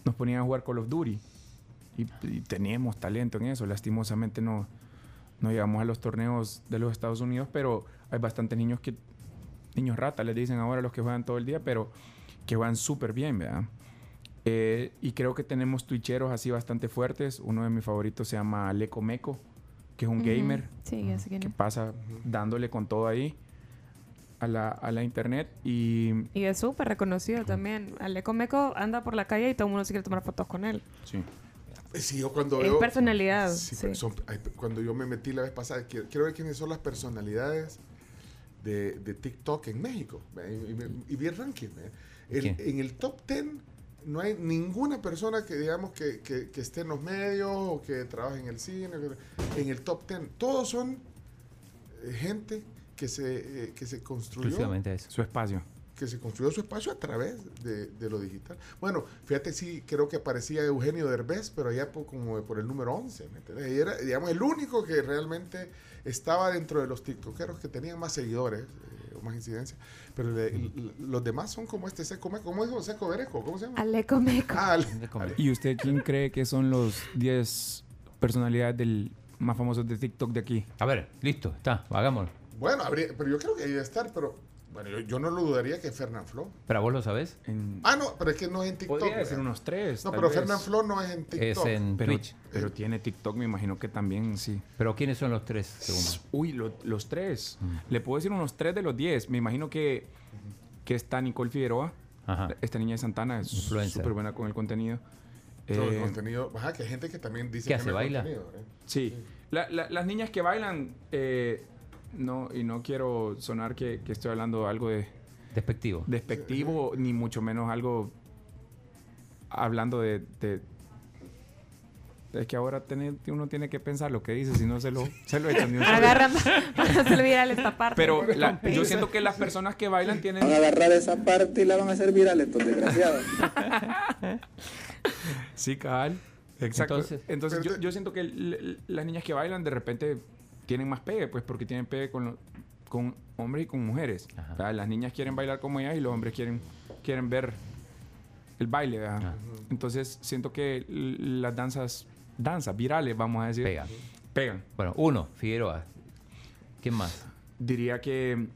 nos ponían a jugar Call of Duty. Y, y teníamos talento en eso. Lastimosamente no, no llegamos a los torneos de los Estados Unidos, pero hay bastantes niños que, niños ratas les dicen ahora los que juegan todo el día, pero que juegan súper bien, ¿verdad? Eh, y creo que tenemos twitcheros así bastante fuertes. Uno de mis favoritos se llama Leco Meco, que es un gamer Sí, sé quién que pasa dándole con todo ahí a la, a la internet y Y es súper reconocido también. Aleco Meco anda por la calle y todo el mundo se quiere tomar fotos con él. sí. Eh, Sí, yo cuando Es veo... personalidad. Sí, sí. pero son- hay- cuando yo me metí la vez pasada, quiero, quiero ver quiénes son las personalidades de, de TikTok en México. Y, y vi el ranking. El- en el top 10 no hay ninguna persona que digamos que, que- que esté en los medios o que trabaje en el cine. En el top 10. Todos son eh, gente que se, eh, que se construyó Exclusivamente eso. su espacio. Que se construyó su espacio a través de, de lo digital. Bueno, fíjate, sí, creo que aparecía Eugenio Derbez, pero allá por, como por el número 11, ¿me entiendes? Y era, digamos, el único que realmente estaba dentro de los tiktokeros que tenían más seguidores eh, o más incidencia. Pero le- l- los demás son como este Seco Meco. ¿Cómo dijo Seco Bereco? ¿Cómo se llama? Aleco Meco. Ah, Ale- comer. ¿Y usted quién cree que son los 10 personalidades del más famosos de TikTok de aquí? A ver, listo, está, hagámoslo. Bueno, habría- pero yo creo que ahí debe estar, pero Bueno, yo, yo no lo dudaría que Fernán Flo. ¿Pero vos lo sabés? En- Ah, no, pero es que no es en TikTok. podría decir ¿verdad? unos tres. No, pero. Fernán Flo no es en TikTok. Es en Pero, Twitch. pero tiene TikTok, me imagino que también sí. ¿Pero quiénes son los tres, según? Uy, lo- los tres. Mm. Le puedo decir unos tres de los diez. Me imagino que, que está Nicole Figueroa. Ajá. Esta niña de Santana es súper buena con el contenido. Todo el Eh, contenido. Ajá, que hay gente que también dice ¿Qué que hace, no es baila? contenido, ¿eh? Sí. La- la- las niñas que bailan, eh, no, y no quiero sonar que, que estoy hablando algo de Despectivo. despectivo, ni mucho menos algo hablando de... de- es que ahora tiene- uno tiene que pensar lo que dice, si no se lo, se lo echan. Agarran para hacer viral esta parte. Pero la- yo siento que las personas que bailan tienen... Van a agarrar esa parte y la van a hacer viral estos desgraciados. Sí, cabal. Exacto. Entonces- Entonces, yo, siento que l- l- las niñas que bailan de repente tienen más pegue, pues porque tienen pegue con, lo- con hombres y con mujeres. Ajá. O sea, Las niñas quieren bailar como ellas y los hombres quieren, quieren ver el baile. ¿verdad? Ajá. Entonces, siento que las danzas, danzas virales, vamos a decir, Pega. pegan. Bueno, uno, Figueroa. ¿Quién más? Diría que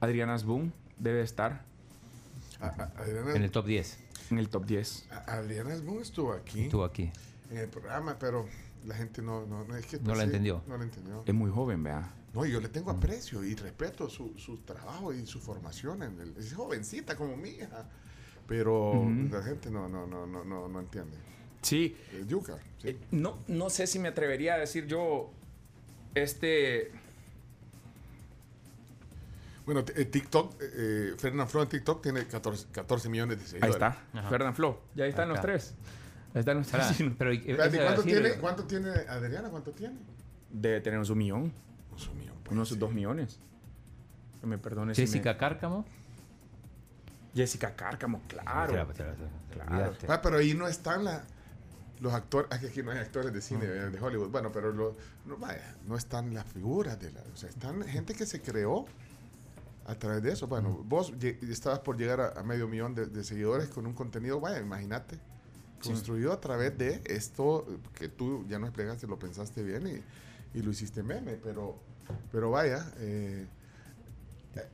Adriana Boom debe estar A- a- Adriana, En el top 10. en el top 10. a- Adriana Esbun estuvo aquí Estuvo aquí. en el programa, pero la gente no, no, no es que No la entendió. No la entendió. Es muy joven, vea. No, yo le tengo aprecio y respeto su, su trabajo y su formación. En el, es jovencita como mi hija. Pero Ujú. la gente no, no, no, no, no, no entiende. Sí, yuca, sí. Eh, no, no sé si me atrevería a decir yo este Bueno, eh, TikTok, eh, eh, Fernand Flo en TikTok tiene 14, 14 millones de ahí seguidores. está Ajá. Fernán Flo ya están los tres Pará, pero, eh, Espérate, ¿cuánto, tiene, pero- ¿Cuánto tiene Adriana? ¿Cuánto tiene? debe tener un millón Unos un millón, pues, unos sí. dos millones Que me perdone si Jessica me- Cárcamo. Jessica Cárcamo claro Claro. Ah, pero ahí no están la- los actores, que aquí no hay actores de cine eh, de Hollywood, bueno, pero lo- no, vaya, no están las figuras de la, o sea, están gente que se creó a través de eso. Bueno, vos lle- estabas por llegar a, a medio millón de, de seguidores con un contenido, vaya, imagínate, Sí. construido a través de esto que tú ya no explicaste, lo pensaste bien y, y lo hiciste meme, pero, pero vaya, eh,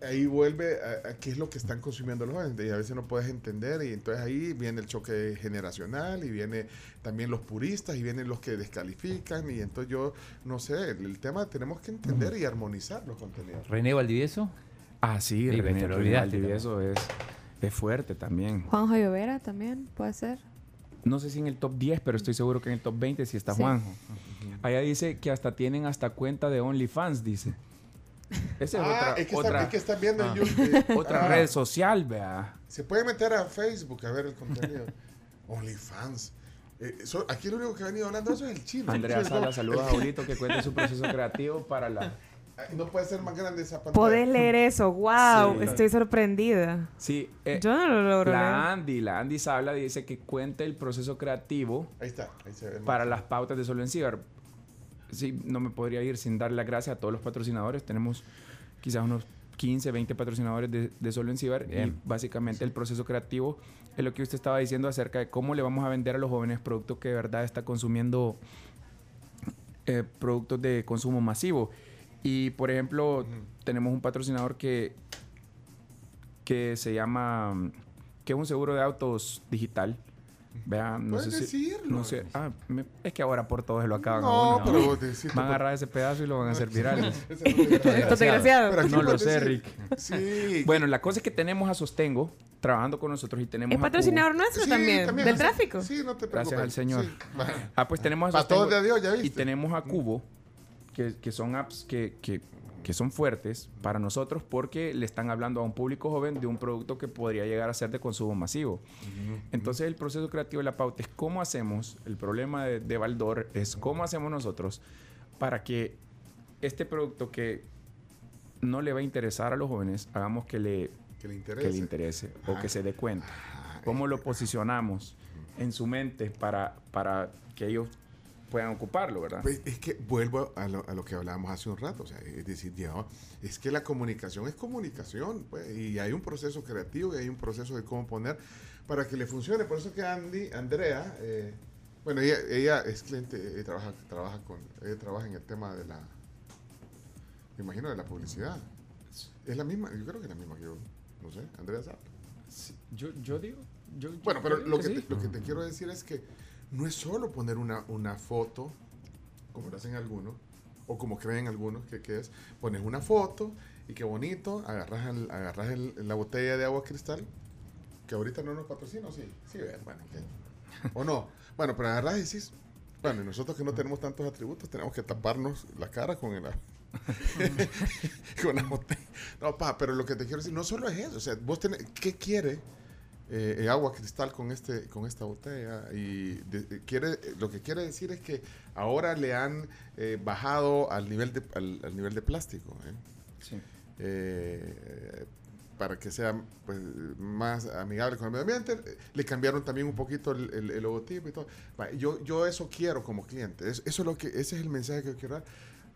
ahí vuelve a, a qué es lo que están consumiendo los jóvenes y a veces no puedes entender y entonces ahí viene el choque generacional y viene también los puristas y vienen los que descalifican y entonces yo no sé, el, el tema tenemos que entender y armonizar los contenidos. René Valdivieso. ah sí, Sí, René, René Valdivieso es, es fuerte también Juanjo Llovera también puede ser. No sé si en el top 10 pero estoy seguro que en el top 20 sí está Sí. Juanjo allá dice que hasta tienen hasta cuenta de OnlyFans dice esa es ah, otra, es, que otra, está, es que estás viendo en Ah. YouTube. eh, otra ah, red social vea Se puede meter a Facebook a ver el contenido. OnlyFans. Eh, so- aquí lo único que ha venido hablando de eso es el chino. Andrea Sala no, saluda a Aulito que cuente su proceso creativo para la... No puede ser más grande esa pantalla. Podés leer eso. ¡Wow! Sí. Estoy sorprendida. Sí, eh, Yo no lo logro la leer. Andy, la Andy Sabla dice que cuente el proceso creativo Ahí está. Ahí se ve para las pautas de Solo en Ciber. Sí, no me podría ir sin darle las gracias a todos los patrocinadores. Tenemos quizás unos 15, 20 patrocinadores de, de Solo en Ciber. Bien. Y básicamente el proceso creativo es lo que usted estaba diciendo acerca de cómo le vamos a vender a los jóvenes productos que de verdad está consumiendo eh, productos de consumo masivo. Y por ejemplo, tenemos un patrocinador que, que se llama, que es un seguro de autos digital. Vean, no Puedes sé si... decirlo. No sé, ah, me- es que ahora por todo se lo acaban a No, uno. pero vos decís. Van a agarrar ese pedazo y lo van a hacer viral. Esa no te graba. Esto desgraciado. Pero aquí No lo sé, Rick. Sí. Bueno, la cosa es que tenemos a Sostengo trabajando con nosotros y tenemos Es patrocinador nuestro Sí, también, del tráfico. Sí, no te preocupes. Gracias al Señor. Sí. Ah, pues tenemos a Sostengo todos de Dios, ya y viste. tenemos a Cubo, que, que son apps que, que- que son fuertes para nosotros porque le están hablando a un público joven de un producto que podría llegar a ser de consumo masivo. Entonces el proceso creativo de la pauta es cómo hacemos, el problema de, de Baldor es cómo hacemos nosotros para que este producto que no le va a interesar a los jóvenes, hagamos que le, Que le que interese. le interese o que se dé cuenta. Ah, ¿Cómo lo posicionamos en su mente para, para que ellos puedan ocuparlo, verdad? Pues es que vuelvo a lo, a lo que hablábamos hace un rato, o sea, es decir, ya, es que la comunicación es comunicación, pues, y hay un proceso creativo y hay un proceso de cómo poner para que le funcione. Por eso que Andy, Andrea, eh, bueno, ella, ella es cliente, ella trabaja, trabaja con, ella trabaja en el tema de la, me imagino, de la publicidad. Es la misma, yo creo que es la misma que yo, no sé, Andrea sabe. Sí, Yo, yo digo. Yo, Bueno, pero lo digo que, sí. te, lo que te quiero decir es que no es solo poner una, una foto, como lo hacen algunos, o como creen algunos que, es, pones una foto y qué bonito, agarras, agarras la botella de agua cristal, que ahorita no nos patrocina, ¿o sí, sí, ve, bueno, o no. Bueno, pero agarras y decís, bueno, y nosotros que no tenemos tantos atributos, tenemos que taparnos la cara con el con la botella. No, pa, pero lo que te quiero decir, no solo es eso, o sea, vos tenés, ¿qué quiere eh, eh, agua cristal con este con esta botella? Y de- de- quiere, eh, lo que quiere decir es que ahora le han eh, bajado al nivel de, al, al nivel de plástico, ¿eh? Sí. Eh, para que sea pues, más amigable con el medio ambiente. Eh, Le cambiaron también un poquito el, el- el logotipo y todo. Yo, yo eso quiero como cliente. Es- Eso es lo que, ese es el mensaje que quiero dar.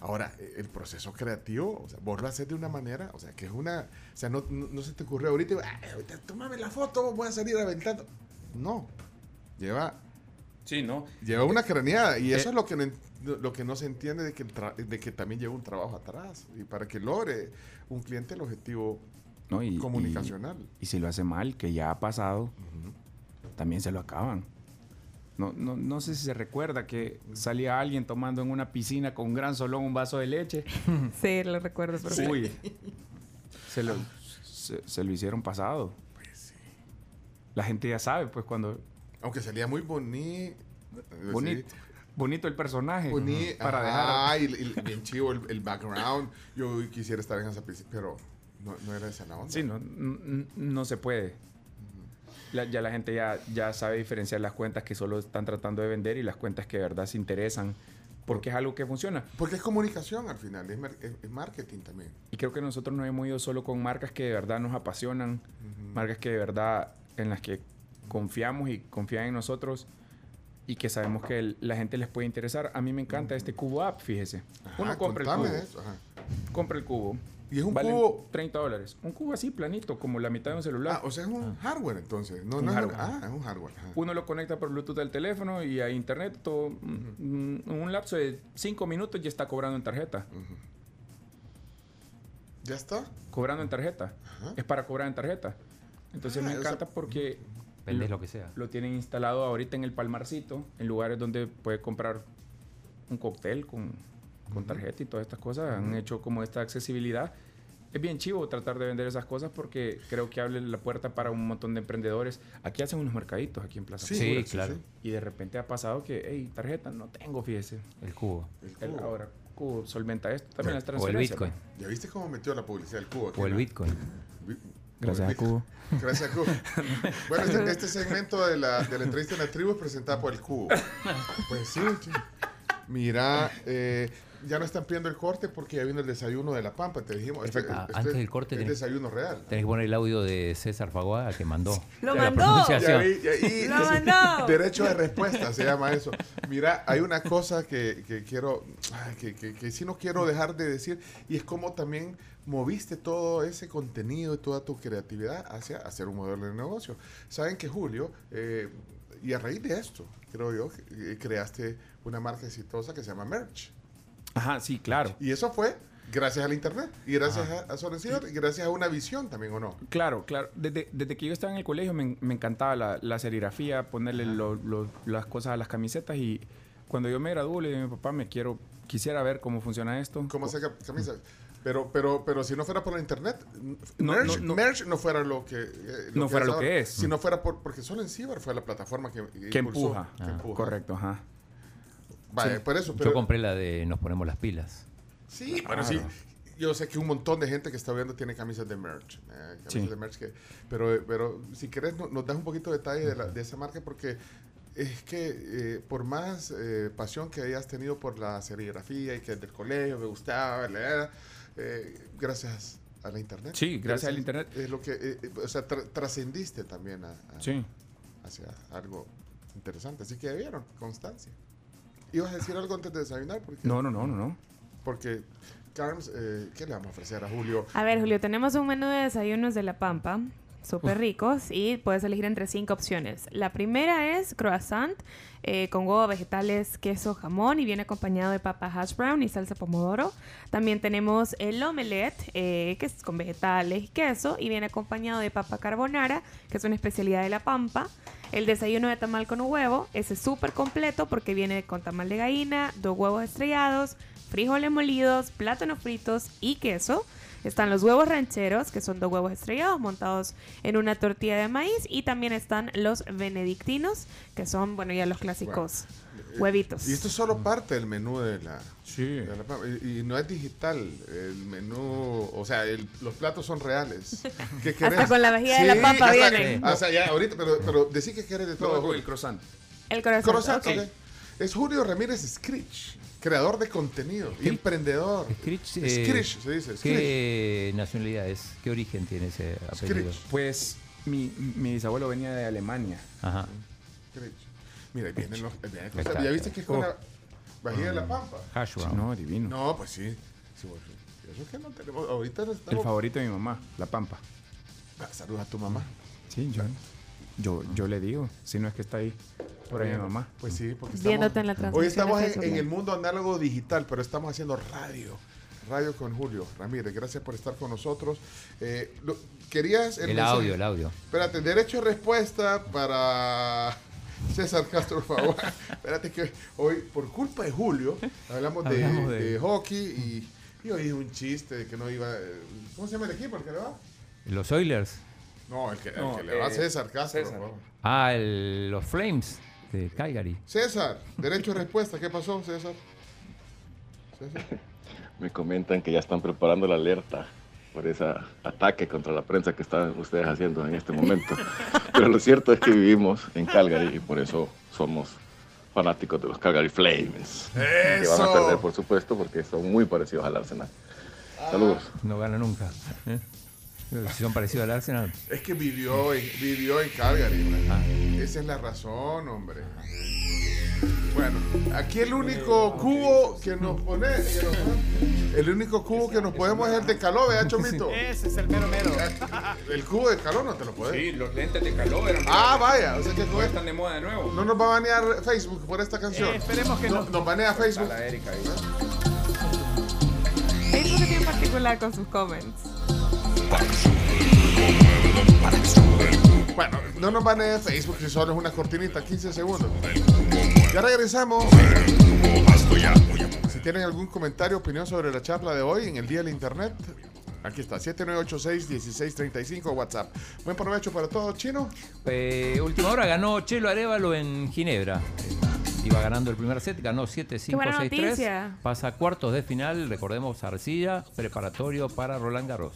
Ahora, eh, el proceso creativo, o sea, vos lo haces de una manera, o sea, que es una, o sea, no, no, no se te ocurre ahorita, "Ay, ahorita tómame la foto, voy a salir aventando. No, lleva, Sí, ¿no? lleva una craneada y eso Eh. es lo que no, lo que no se entiende de que, el tra- de que también lleva un trabajo atrás y para que logre un cliente el objetivo No, y, comunicacional. Y, y si lo hace mal, que ya ha pasado, también se lo acaban. No, no, no sé si se recuerda que salía alguien tomando en una piscina con un gran solón un vaso de leche. Sí, lo recuerdo. perfecto. Uy, se lo, se, se lo hicieron pasado. La gente ya sabe, pues cuando... Aunque salía muy bonito. Bonito. Bonito el personaje. Boni- para ajá, dejar... y, y bien chivo el, el background. Yo quisiera estar en esa piscina, pero no, no era esa la onda. Sí, no, no se puede. La- ya la gente ya, ya sabe diferenciar las cuentas que solo están tratando de vender y las cuentas que de verdad se interesan porque es algo que funciona. Porque es comunicación al final, es, es- es marketing también. Y creo que nosotros nos hemos ido solo con marcas que de verdad nos apasionan, marcas que de verdad en las que confiamos y confían en nosotros y que sabemos que el- la gente les puede interesar. A mí me encanta este cubo app, fíjese. Ajá, Uno compra el cubo, eso. compra el cubo. Y es un Valen cubo. 30 dólares. Un cubo así, planito, como la mitad de un celular. Ah, o sea, es un hardware entonces. No, Un no es- hardware. ah, es un hardware. Uno lo conecta por Bluetooth al teléfono y a internet. Todo, un lapso de 5 minutos ya está cobrando en tarjeta. ¿Ya está? Cobrando en tarjeta. Ajá. Es para cobrar en tarjeta. Entonces Ah, me o encanta sea, porque Vendes lo que sea. lo tienen instalado ahorita en el palmarcito, en lugares donde puede comprar un cóctel con, con tarjeta y todas estas cosas. Han hecho como esta accesibilidad. Es bien chivo tratar de vender esas cosas porque creo que abre la puerta para un montón de emprendedores. Aquí hacen unos mercaditos, aquí en Plaza Sí, claro. Y de repente ha pasado que, hey, tarjeta no tengo, fíjese. El cubo. El El- cubo. ahora, Cubo solventa esto. También las O el transferencias. Bitcoin. ¿Ya viste cómo metió la publicidad del cubo? aquí, O el no? Bitcoin. Bi- Gracias a Cubo. Gracias a Cubo. Bueno, este, este segmento de la, de la entrevista en la tribu es presentado por el cubo. Pues sí, sí. Mira, eh, ya no están pidiendo el corte porque ya vino el desayuno de la Pampa, te dijimos. Este, Ah, antes del corte Es tenés- desayuno real. Tenés que poner el audio de César Faguaga que mandó. ¡Lo La mandó! pronunciación. Ya vi, ya- y- ¡Lo mandó! Derecho de respuesta se llama eso. Mira, hay una cosa que, que quiero, que, que sí no quiero dejar de decir, y es como también moviste todo ese contenido y toda tu creatividad hacia hacer un modelo de negocio. Saben que Julio, eh, y a raíz de esto, creo yo, eh, creaste una marca exitosa que se llama Merch. Ajá, sí, claro. Y eso fue gracias al Internet, y gracias a, a y gracias a una visión también, ¿o no? Claro, claro. Desde, desde que yo estaba en el colegio me, me encantaba la, la serigrafía, ponerle lo- lo- las cosas a las camisetas y cuando yo me gradué le dije a mi papá, me quiero, quisiera ver cómo funciona esto. cómo hacer cam- camisas. Pero, pero, pero si no fuera por la internet, No, Merch, no, no. Merch no fuera lo que, eh, No fuera lo ahora. que es. Si no fuera por, porque solo en Ciber fue la plataforma que, Que impulsó, empuja. que Ah, empuja. Correcto, ajá. Vaya, Sí. por eso. Pero, Yo compré la de Nos ponemos las pilas. Sí, bueno, sí. Yo sé que un montón de gente que está viendo tiene camisas de merch. eh, camisas Sí. de merch que, pero, pero si querés, no- nos das un poquito de detalle de, la- de esa marca porque es que eh, por más eh, pasión que hayas tenido por la serigrafía y que del colegio me gustaba, leer, eh, gracias a la internet. Sí, gracias al internet. Es lo que, eh, eh, o sea, tra- trascendiste también a, a- Sí. hacia algo interesante. Así que vieron, constancia. ¿Ibas a decir algo antes de desayunar? Porque, No, no, no, no, no. porque, Carms, eh, ¿qué le vamos a ofrecer a Julio? A ver, Julio, tenemos un menú de desayunos de La Pampa súper ricos y puedes elegir entre cinco opciones. La primera es croissant eh, con huevo, vegetales, queso, jamón y viene acompañado de papa hash brown y salsa pomodoro. También tenemos el omelette, eh, que es con vegetales y queso y viene acompañado de papa carbonara, que es una especialidad de La Pampa. El desayuno de tamal con huevo, ese es súper completo porque viene con tamal de gallina, dos huevos estrellados, frijoles molidos, plátanos fritos y queso. Están los huevos rancheros, que son dos huevos estrellados montados en una tortilla de maíz. Y también están los benedictinos, que son, bueno, ya los clásicos huevitos. Y esto es solo parte del menú de la... Sí. de la papa. y, y no es digital. El menú... O sea, el- los platos son reales. ¿Qué querés? con la vajilla de la papa hasta- vienen. O sea, ya ahorita, pero, pero decí que querés de todo. El croissant. El. Croissant, ok. ok. Es Julio Ramírez Scritch, creador de contenido, y emprendedor. Scritch, eh, Scritch, se dice. Scritch. ¿Qué nacionalidad es? ¿Qué origen tiene ese apellido? Scritch. Pues mi, mi bisabuelo venía de Alemania. Ajá. Scritch. Mira, ahí vienen los. vienen Ahí cosas. está. ¿Ya viste que es con Oh. la vajilla de la pampa? Hash brown. No, divino. No, pues sí. Sí, bueno, Eso es que no tenemos. Ahorita El estamos. favorito de mi mamá, la pampa. Ah, Saludos a tu mamá. Sí, yo, yo, yo le digo, si no es que está ahí por ahí mi mamá. Pues sí, porque estamos. Viéndote en la transmisión Hoy estamos en, el mundo análogo digital, pero estamos haciendo radio. Radio con Julio Ramírez. Gracias por estar con nosotros. Eh, lo- ¿Querías El mensaje? audio, el audio. Espérate, derecho de respuesta para César Castro, por favor. Espérate que hoy, por culpa de Julio, hablamos, de, Hablamos de- de hockey y, y hoy un chiste de que no iba. eh, ¿Cómo se llama el equipo? ¿El que le va? Los Oilers. No, el que, el No, que le va a eh, César Castro, César. por favor. Ah, el- los Flames de Calgary. César, derecho de respuesta. ¿Qué pasó, César? César. Me comentan que ya están preparando la alerta por ese ataque contra la prensa que están ustedes haciendo en este momento. Pero lo cierto es que vivimos en Calgary y por eso somos fanáticos de los Calgary Flames. Que van a perder, por supuesto, porque son muy parecidos al Arsenal. Saludos. No gana nunca. ¿eh? Si son parecidos al Arsenal. Es que vivió en, vivió en Calgary. Ah. Esa es la razón, hombre. Bueno, aquí el único cubo que nos pone, el único cubo que nos podemos es el de calor, ¿verdad, Chomito? Ese es el mero mero. El cubo de calor no te lo puedes. Sí, los lentes de calor eran. Ah, vaya, o sea que con están de moda de nuevo. no nos va a banear Facebook por esta canción. Eh, esperemos que no. Nos banea A Facebook. la Erika ahí. Facebook es bien particular con sus comments. Bueno, no nos banea Facebook si solo es una cortinita, 15 segundos. Ya regresamos. Si tienen algún comentario, opinión sobre la charla de hoy en el Día del Internet, aquí está, 7986-1635 WhatsApp. Buen provecho para todos, chino. Eh, última hora ganó Chelo Arevalo en Ginebra. Iba ganando el primer set, ganó 7-5, buena 6-3. noticia. Pasa a cuartos de final, recordemos Arcilla, preparatorio para Roland Garros.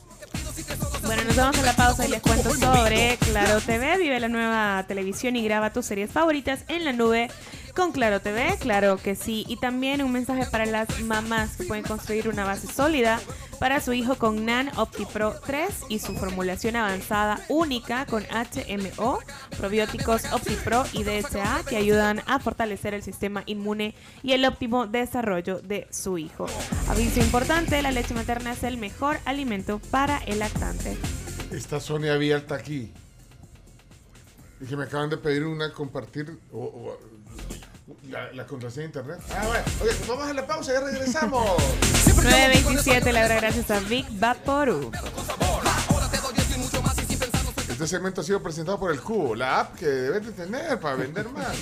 Bueno, nos vamos a la pausa y les cuento sobre Claro TV. Vive la nueva televisión y graba tus series favoritas en la nube con Claro TV. Claro que sí. Y también un mensaje para las mamás que pueden construir una base sólida para su hijo con NAN OptiPro 3 y su formulación avanzada única con HMO, probióticos OptiPro y DHA que ayudan a fortalecer el sistema inmune y el óptimo desarrollo de su hijo. Aviso importante, la leche materna es el mejor alimento para el lactante. Está Sonia abierta aquí. Y que me acaban de pedir una compartir la, la contraseña de internet. Ah, bueno. Oye, pues vamos a la pausa, ya regresamos. 927, la hora gracias a Big Vaporub. Este segmento ha sido presentado por el Cubo, la app que debes de tener para vender más.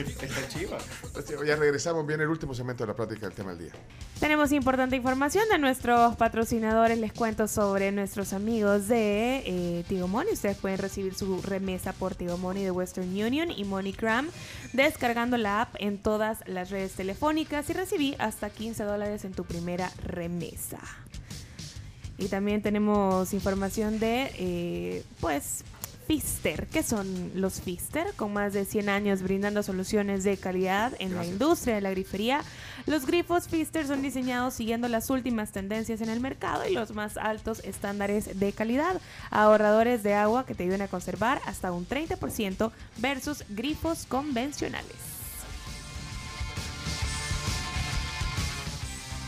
Está chiva. Ya regresamos, viene el último segmento de la plática del tema del día. Tenemos importante información de nuestros patrocinadores. Les cuento sobre nuestros amigos de eh, Tigo Money. Ustedes pueden recibir su remesa por Tigo Money de Western Union y MoneyGram descargando la app en todas las redes telefónicas y recibí hasta 15 dólares en tu primera remesa. Y también tenemos información de, eh, pues, Fister. ¿Qué son los Fister? Con más de 100 años brindando soluciones de calidad en la industria de la grifería, los grifos Fister son diseñados siguiendo las últimas tendencias en el mercado y los más altos estándares de calidad, ahorradores de agua que te ayudan a conservar hasta un 30% versus grifos convencionales.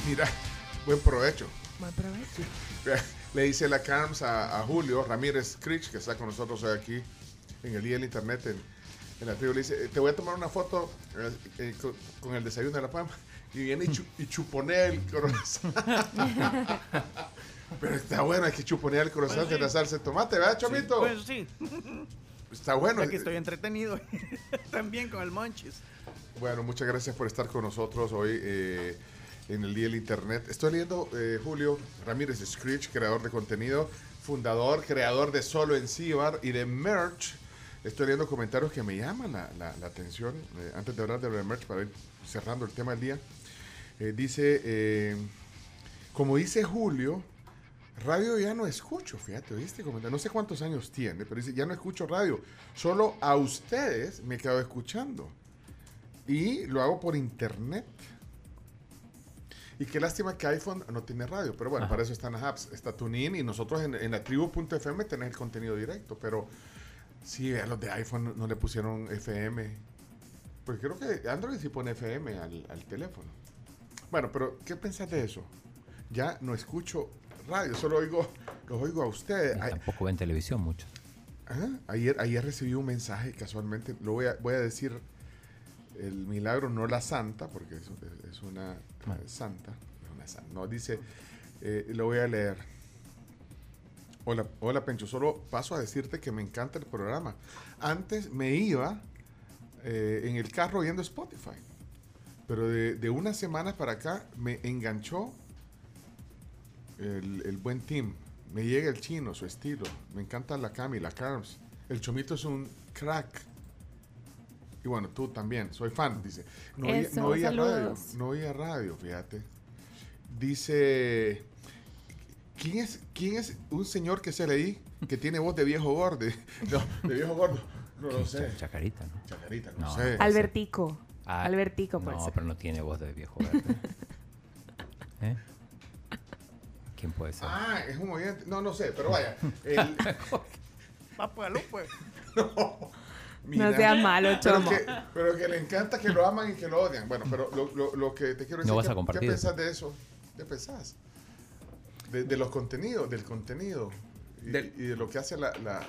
Mira, buen provecho. Buen provecho. Le dice la CARMS a, a Julio Ramírez Crich, que está con nosotros hoy aquí en el Día del Internet en, en la tribu. Le dice, te voy a tomar una foto eh, eh, con, con el desayuno de la Pama. Y viene y, chu- y chuponea el croissant. Pero está bueno, hay que chuponear el croissant de la salsa de tomate, ¿verdad, Chomito? Pues sí. Está bueno. Aquí estoy entretenido también con el Monchis. Bueno, muchas gracias por estar con nosotros hoy eh, en el Día del Internet. Estoy leyendo eh, Julio Ramírez Screech, creador de contenido, fundador, creador de Solo en Cibar y de Merch. Estoy leyendo comentarios que me llaman la, atención. eh, antes de hablar de Merch, para ir cerrando el tema del día. Eh, dice, como dice Julio, radio ya no escucho, fíjate. Comentario? No sé cuántos años tiene, pero dice, ya no escucho radio. Solo a ustedes me quedo escuchando. Y lo hago por internet. Y qué lástima que iPhone no tiene radio. Pero bueno, Ajá. para eso están las apps. Está TuneIn y nosotros en, en la tribu.fm tenés el contenido directo. Pero sí, a los de iPhone no, le pusieron FM. Pues creo que Android sí pone FM al, al teléfono. Bueno, pero ¿qué pensás de eso? Ya no escucho radio, solo oigo, los oigo a ustedes. Tampoco ven televisión mucho. Ajá. Ayer, ayer recibí un mensaje casualmente, lo voy a, voy a decir el milagro, no la santa, porque es, es una Eh, santa, santa. No, dice, eh, lo voy a leer. Hola, hola Pencho, solo paso a decirte que me encanta el programa. Antes me iba eh, en el carro oyendo Spotify, pero de, de unas semanas para acá me enganchó el, el buen team. Me llega el chino, su estilo. Me encanta la Cami, la Carms. El Chomito es un crack. Y bueno, tú también, soy fan, dice. No oía, no radio, no oía radio, fíjate. Dice, ¿quién es, ¿quién es un señor que se leí que tiene voz de viejo gordo? No, de viejo gordo. No lo sé. Chacarita, ¿no? Chacarita, no, No, sé. Albertico. Ah, Albertico, pues. No, pero no tiene voz de viejo verde. ¿Eh? ¿Quién puede ser? Ah, es un oyente. No, no sé, pero vaya. El, Papalo, pues. Mira, No sea malo, pero Chomo. que, pero que le encanta que lo aman y que lo odian. Bueno, pero lo, lo- lo que te quiero decir, No vas ¿qué, a compartir ¿qué eso. pensás de eso? ¿Qué pensás? De, de los contenidos, del contenido y, Del- y de lo que hace la, la-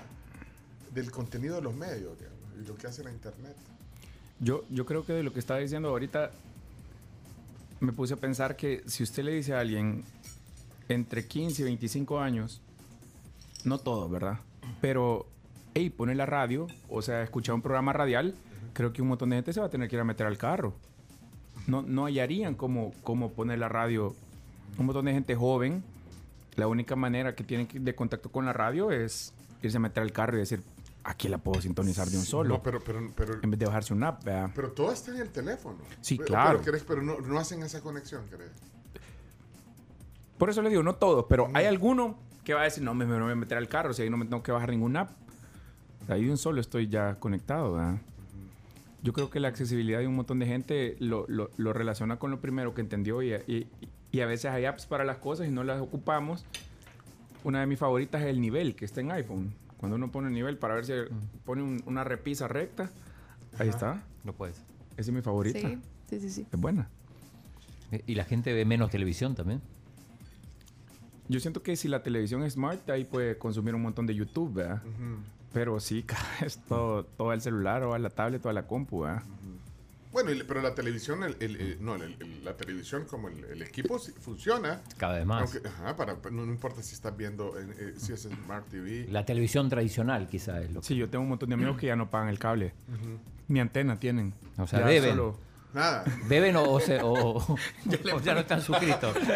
del contenido de los medios, digamos, y lo que hace la internet. Yo, yo creo que de lo que estaba diciendo ahorita, me puse a pensar que si usted le dice a alguien entre 15 y 25 años, no todos, ¿verdad? Pero, hey, pone la radio, o sea, escucha un programa radial, creo que un montón de gente se va a tener que ir a meter al carro. No, no hallarían cómo, cómo poner la radio. Un montón de gente joven, la única manera que tienen de contacto con la radio es irse a meter al carro y decir, aquí la puedo sintonizar de un solo. No, pero, pero, pero, en vez de bajarse una app, ¿verdad? pero todo está en el teléfono. Sí, Pero- claro. Pero, pero no, no hacen esa conexión, ¿crees? Por eso le digo, no todos, pero hay alguno que va a decir, no, me, me voy a meter al carro, si ahí no me tengo que bajar ninguna app. Ahí de un solo estoy ya conectado, ¿verdad? Yo creo que la accesibilidad de un montón de gente lo, lo- lo relaciona con lo primero que entendió y, y- y a veces hay apps para las cosas y no las ocupamos. Una de mis favoritas es el nivel que está en iPhone. Cuando uno pone el nivel para ver si pone un- una repisa recta, ahí está. No puedes. Esa es mi favorita. Sí, sí, sí, sí. Es buena. Eh, Y la gente ve menos televisión también. Yo siento que si la televisión es smart, ahí puede consumir un montón de YouTube, ¿verdad? Pero sí, cada vez todo, todo el celular o a la tablet o a la compu, ¿verdad? Bueno, y- pero la televisión, el, el- el- no, el- el- la televisión como el, el equipo sí funciona. Cada vez más. Aunque- ajá, para, no, no importa si estás viendo, en- eh, si es Smart TV. La televisión tradicional quizá es lo que... Sí, yo tengo un montón de amigos que ya no pagan el cable. Ni antena tienen. O sea, Ya deben. solo- Nada. ¿Beben o, o se- o- o- o ya no están suscritos?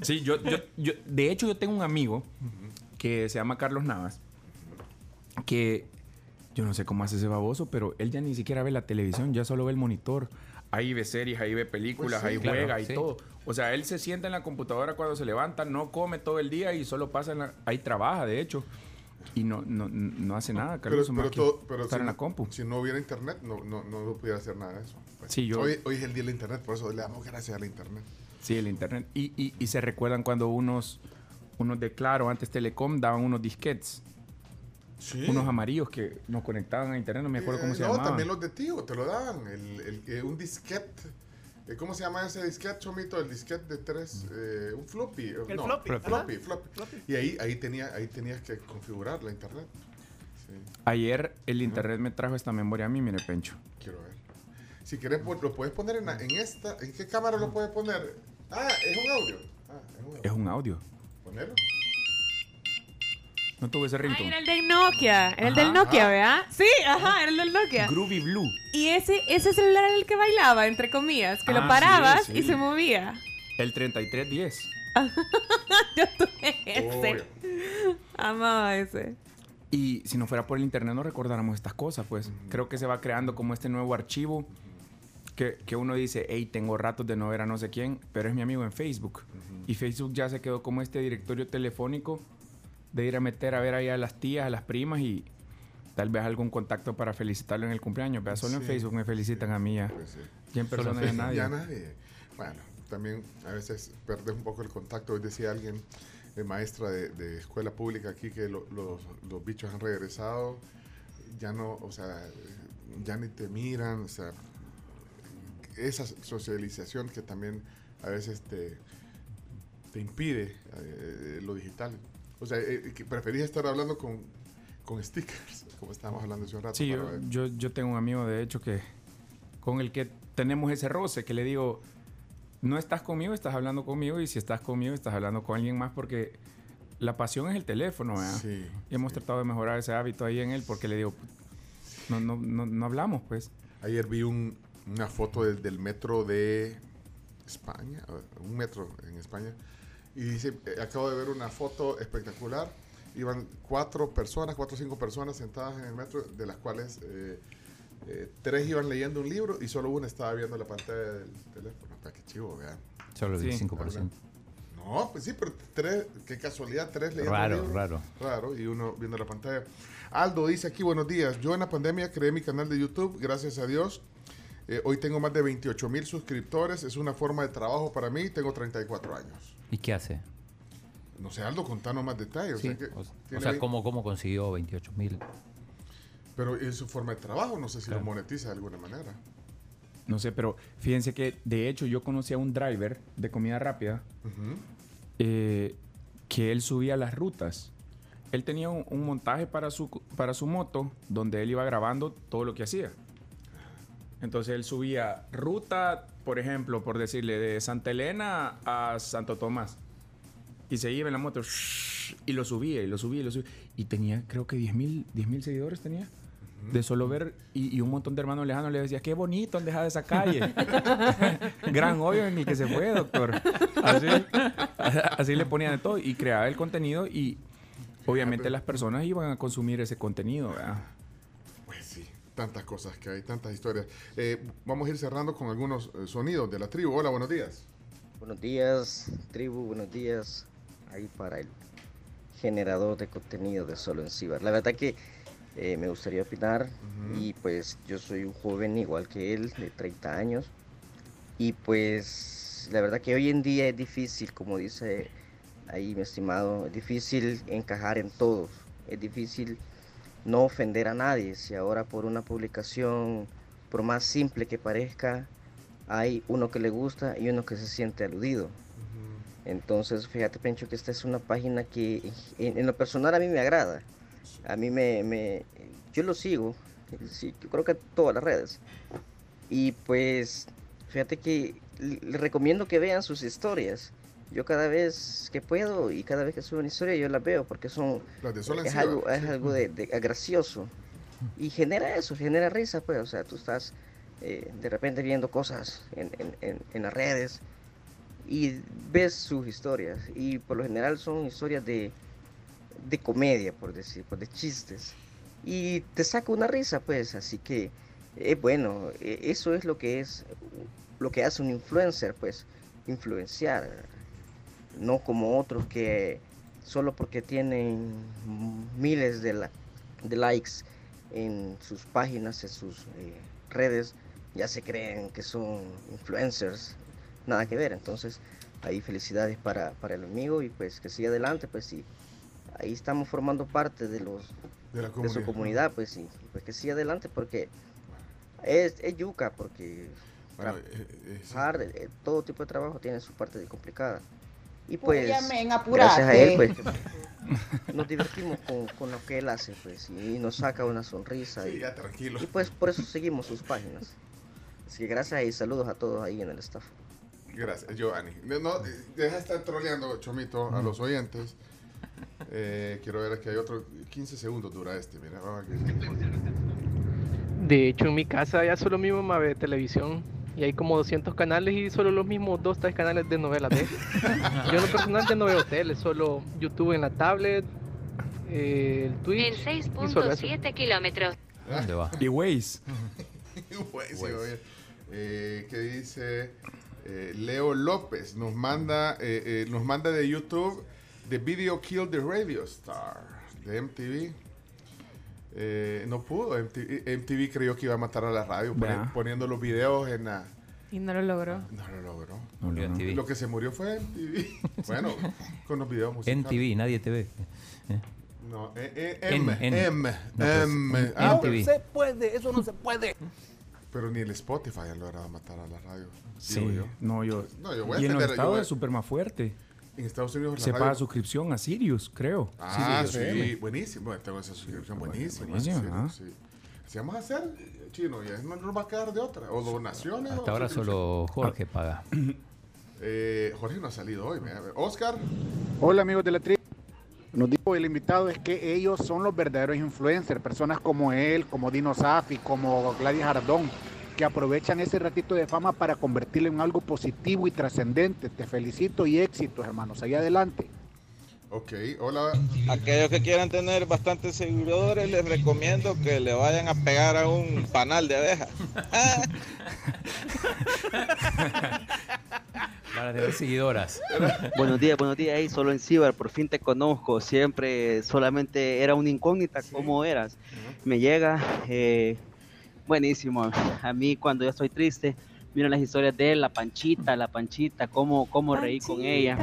Sí, yo, yo, yo- de hecho yo tengo un amigo que se llama Carlos Navas, que yo no sé cómo hace ese baboso, pero él ya ni siquiera ve la televisión, ya solo ve el monitor. Ahí ve series, ahí ve películas, Pues sí. ahí Claro, juega, y sí. todo. O sea, él se sienta en la computadora cuando se levanta, no come todo el día y solo pasa en la... Ahí trabaja, de hecho. Y no, no, no hace nada, Pero, Carlos. pero, que todo, pero estar si, en la compu. si no hubiera internet, no, no, no pudiera hacer nada de eso. Pues, Sí, yo- hoy, hoy es el día del internet, por eso le damos gracias al internet. Sí, el internet. Y, y, y se recuerdan cuando unos, unos de Claro, antes Telecom, daban unos disquets. Sí. Unos amarillos que nos conectaban a internet, no me acuerdo cómo Eh, se no, llamaban. también los de tío te lo daban. El, el- eh, un disquete eh, ¿Cómo se llama ese disquete, Chomito? El disquete de tres, eh, un floppy. eh, El no, floppy, floppy, floppy. Floppy. Y ahí, ahí, tenía, ahí tenías que configurar la internet. Sí, Ayer el internet me trajo esta memoria a mí, mire, Pencho. quiero ver. Si quieres, lo puedes poner en esta. ¿En qué cámara lo puedes poner? Ah, es un audio. Ah, es un audio. Es un audio. No tuve ese ringtone. era el del Nokia. Era el del Nokia, ¿verdad? Sí, ajá, era el del Nokia. Groovy Blue. Y ese, ese celular era el que bailaba, entre comillas, que Ah, lo parabas sí, y se movía. El 3310. Yo tuve ese. Obvio. Amaba ese. Y si no fuera por el internet no recordáramos estas cosas, pues. Creo que se va creando como este nuevo archivo que, que uno dice, hey, tengo ratos de no ver a no sé quién, pero es mi amigo en Facebook. Y Facebook ya se quedó como este directorio telefónico de ir a meter a ver ahí a las tías, a las primas y tal vez algún contacto para felicitarlo en el cumpleaños. Vea, solo en Sí, Facebook me felicitan a mí ya. Pues sí. Ya en en persona ya nadie. Ya nadie. Bueno, también a veces perdes un poco el contacto. Hoy decía alguien, eh, maestra de, de escuela pública aquí, que lo- los, los bichos han regresado. Ya no, o sea, ya ni te miran. O sea, esa socialización que también a veces te, te impide eh, lo digital. O sea, eh, que preferís estar hablando con, con stickers, como estábamos hablando hace un rato. Sí, yo, yo, yo tengo un amigo, de hecho, que con el que tenemos ese roce, que le digo, no estás conmigo, estás hablando conmigo, y si estás conmigo, estás hablando con alguien más, porque la pasión es el teléfono, ¿verdad? Sí, y hemos sí. tratado de mejorar ese hábito ahí en él, porque le digo, no, no, no, no hablamos, pues. Ayer vi un- una foto del, del metro de España, un metro en España, y dice, eh, acabo de ver una foto espectacular. Iban cuatro personas, cuatro o cinco personas sentadas en el metro, de las cuales eh, eh, tres iban leyendo un libro y solo una estaba viendo la pantalla del teléfono. Ah, qué chivo, vean. Solo el Sí. 5%. No, pues sí, pero tres, qué casualidad, tres leyendo Raro, libro. raro. Raro, y uno viendo la pantalla. Aldo dice aquí, buenos días. Yo en la pandemia creé mi canal de YouTube, gracias a Dios. Eh, hoy tengo más de 28 mil suscriptores. Es una forma de trabajo para mí. Tengo 34 años. ¿Y qué hace? No sé, Aldo, contanos más detalles. Sí, o sea, que o, o tiene sea, vein- ¿cómo, ¿cómo consiguió 28 mil? Pero es su forma de trabajo. No sé si Claro. lo monetiza de alguna manera. No sé, pero fíjense que, de hecho, yo conocí a un driver de comida rápida eh, que él subía las rutas. Él tenía un, un montaje para su, para su moto donde él iba grabando todo lo que hacía. Entonces él subía ruta, por ejemplo, por decirle, de Santa Elena a Santo Tomás. Y se iba en la moto y lo subía y lo subía y lo subía. Y tenía, creo que 10 mil seguidores tenía. De solo ver, y, y un montón de hermanos lejanos le decía, qué bonito han dejado esa calle. Gran hoyo en el que se fue, doctor. Así, así le ponían de todo y creaba el contenido y obviamente las personas iban a consumir ese contenido. ¿verdad? Tantas cosas que hay, tantas historias. Eh, vamos a ir cerrando con algunos eh, sonidos de la tribu. Hola, buenos días. Buenos días, tribu, buenos días. Ahí para el generador de contenido de Solo en Cibar. La verdad que eh, me gustaría opinar y pues yo soy un joven igual que él, de 30 años. Y pues la verdad que hoy en día es difícil, como dice ahí mi estimado, es difícil encajar en todos. Es difícil no ofender a nadie. Si ahora por una publicación, por más simple que parezca, hay uno que le gusta y uno que se siente aludido. Entonces, fíjate, Pencho, que esta es una página que en, en lo personal a mí me agrada. A mí me, me- yo lo sigo, sí, yo creo que todas las redes. Y pues, fíjate que le le recomiendo que vean sus historias. Yo cada vez que puedo y cada vez que subo una historia yo las veo porque son Las de es algo, es algo de, de- gracioso. Y genera eso, genera risa, pues, o sea, tú estás eh, de repente viendo cosas en, en- en- en las redes y ves sus historias. Y por lo general son historias de, de comedia, por decir, pues, de chistes. Y te saca una risa, pues, así que es bueno, e- eso es lo que es, lo que hace un influencer, pues, influenciar, no como otros que solo porque tienen miles de, la- de likes en sus páginas, en sus eh, redes, ya se creen que son influencers, nada que ver. Entonces, ahí felicidades para, para el amigo y pues que siga adelante, pues sí. Ahí estamos formando parte de los De la de su comunidad. pues sí, pues que siga adelante porque es, es yuca, porque Bueno, eh, eh, todo tipo de trabajo tiene su parte de complicada. Y Pues, pues, gracias a él, pues, nos divertimos con, con lo que él hace, pues, y nos saca una sonrisa. Sí, y, ya, tranquilo. y pues por eso seguimos sus páginas. Así que gracias y saludos a todos ahí en el staff. Gracias, Giovanni. No, deja de estar troleando, Chomito, a los oyentes. Eh, quiero ver que hay otro. 15 segundos dura este. Mira, vamos a ver. De hecho, en mi casa ya solo mi mamá ve televisión y hay como 200 canales y solo los mismos 2, 3 canales de novelas ve. Yo en lo personal ya no veo tele, solo YouTube en la tablet, eh, el Twitch En y solo eso. 6.7 kilómetros. ¿Dónde va? Y Waze. Güey, sí, oye. Eh, ¿Qué dice eh, Leo López? Nos manda, eh, eh, nos manda de YouTube The Video Kill the Radio Star de MTV. Eh, no pudo. MTV, MTV creyó que iba a matar a la radio poni- poniendo los videos en la. Y no lo logró. No lo logró. Lo que se murió fue MTV. bueno, con los videos musicales. En TV, nadie te ve. Eh. No, eh, eh, M, en- M, no, pues, M. Ah, MTV. Se puede, eso no se puede. Pero ni el Spotify ha logrado matar a la radio. Sí, digo yo. no, yo. No, yo voy a y en los estados es súper más fuerte. En Estados Unidos la Se radio- paga suscripción a Sirius, creo. Ah, Sirius sí, FM. buenísimo. Bueno, tengo esa suscripción buenísima. buenísimo, sí. Si vamos a hacer, eh, chino, ya no nos va a quedar de otra. O donaciones. Hasta o ahora solo Jorge paga. Eh, Jorge no ha salido hoy. Oscar. Hola amigos de la tribu. Nos dijo el invitado es que ellos son los verdaderos influencers, personas como él, como Dino Safi, como Gladys Ardón, que aprovechan ese ratito de fama para convertirlo en algo positivo y trascendente. Te felicito y éxitos, hermanos. Ahí adelante. Ok, hola. Aquellos que quieran tener bastantes seguidores, les recomiendo que le vayan a pegar a un panal de abejas. Para tener seguidoras. Buenos días, buenos días. Hey, solo en Cibar, por fin te conozco. Siempre solamente era una incógnita cómo eras. Me llega eh, buenísimo. A mí cuando yo estoy triste, miro las historias de él, la panchita, la panchita, cómo, cómo reí con ella.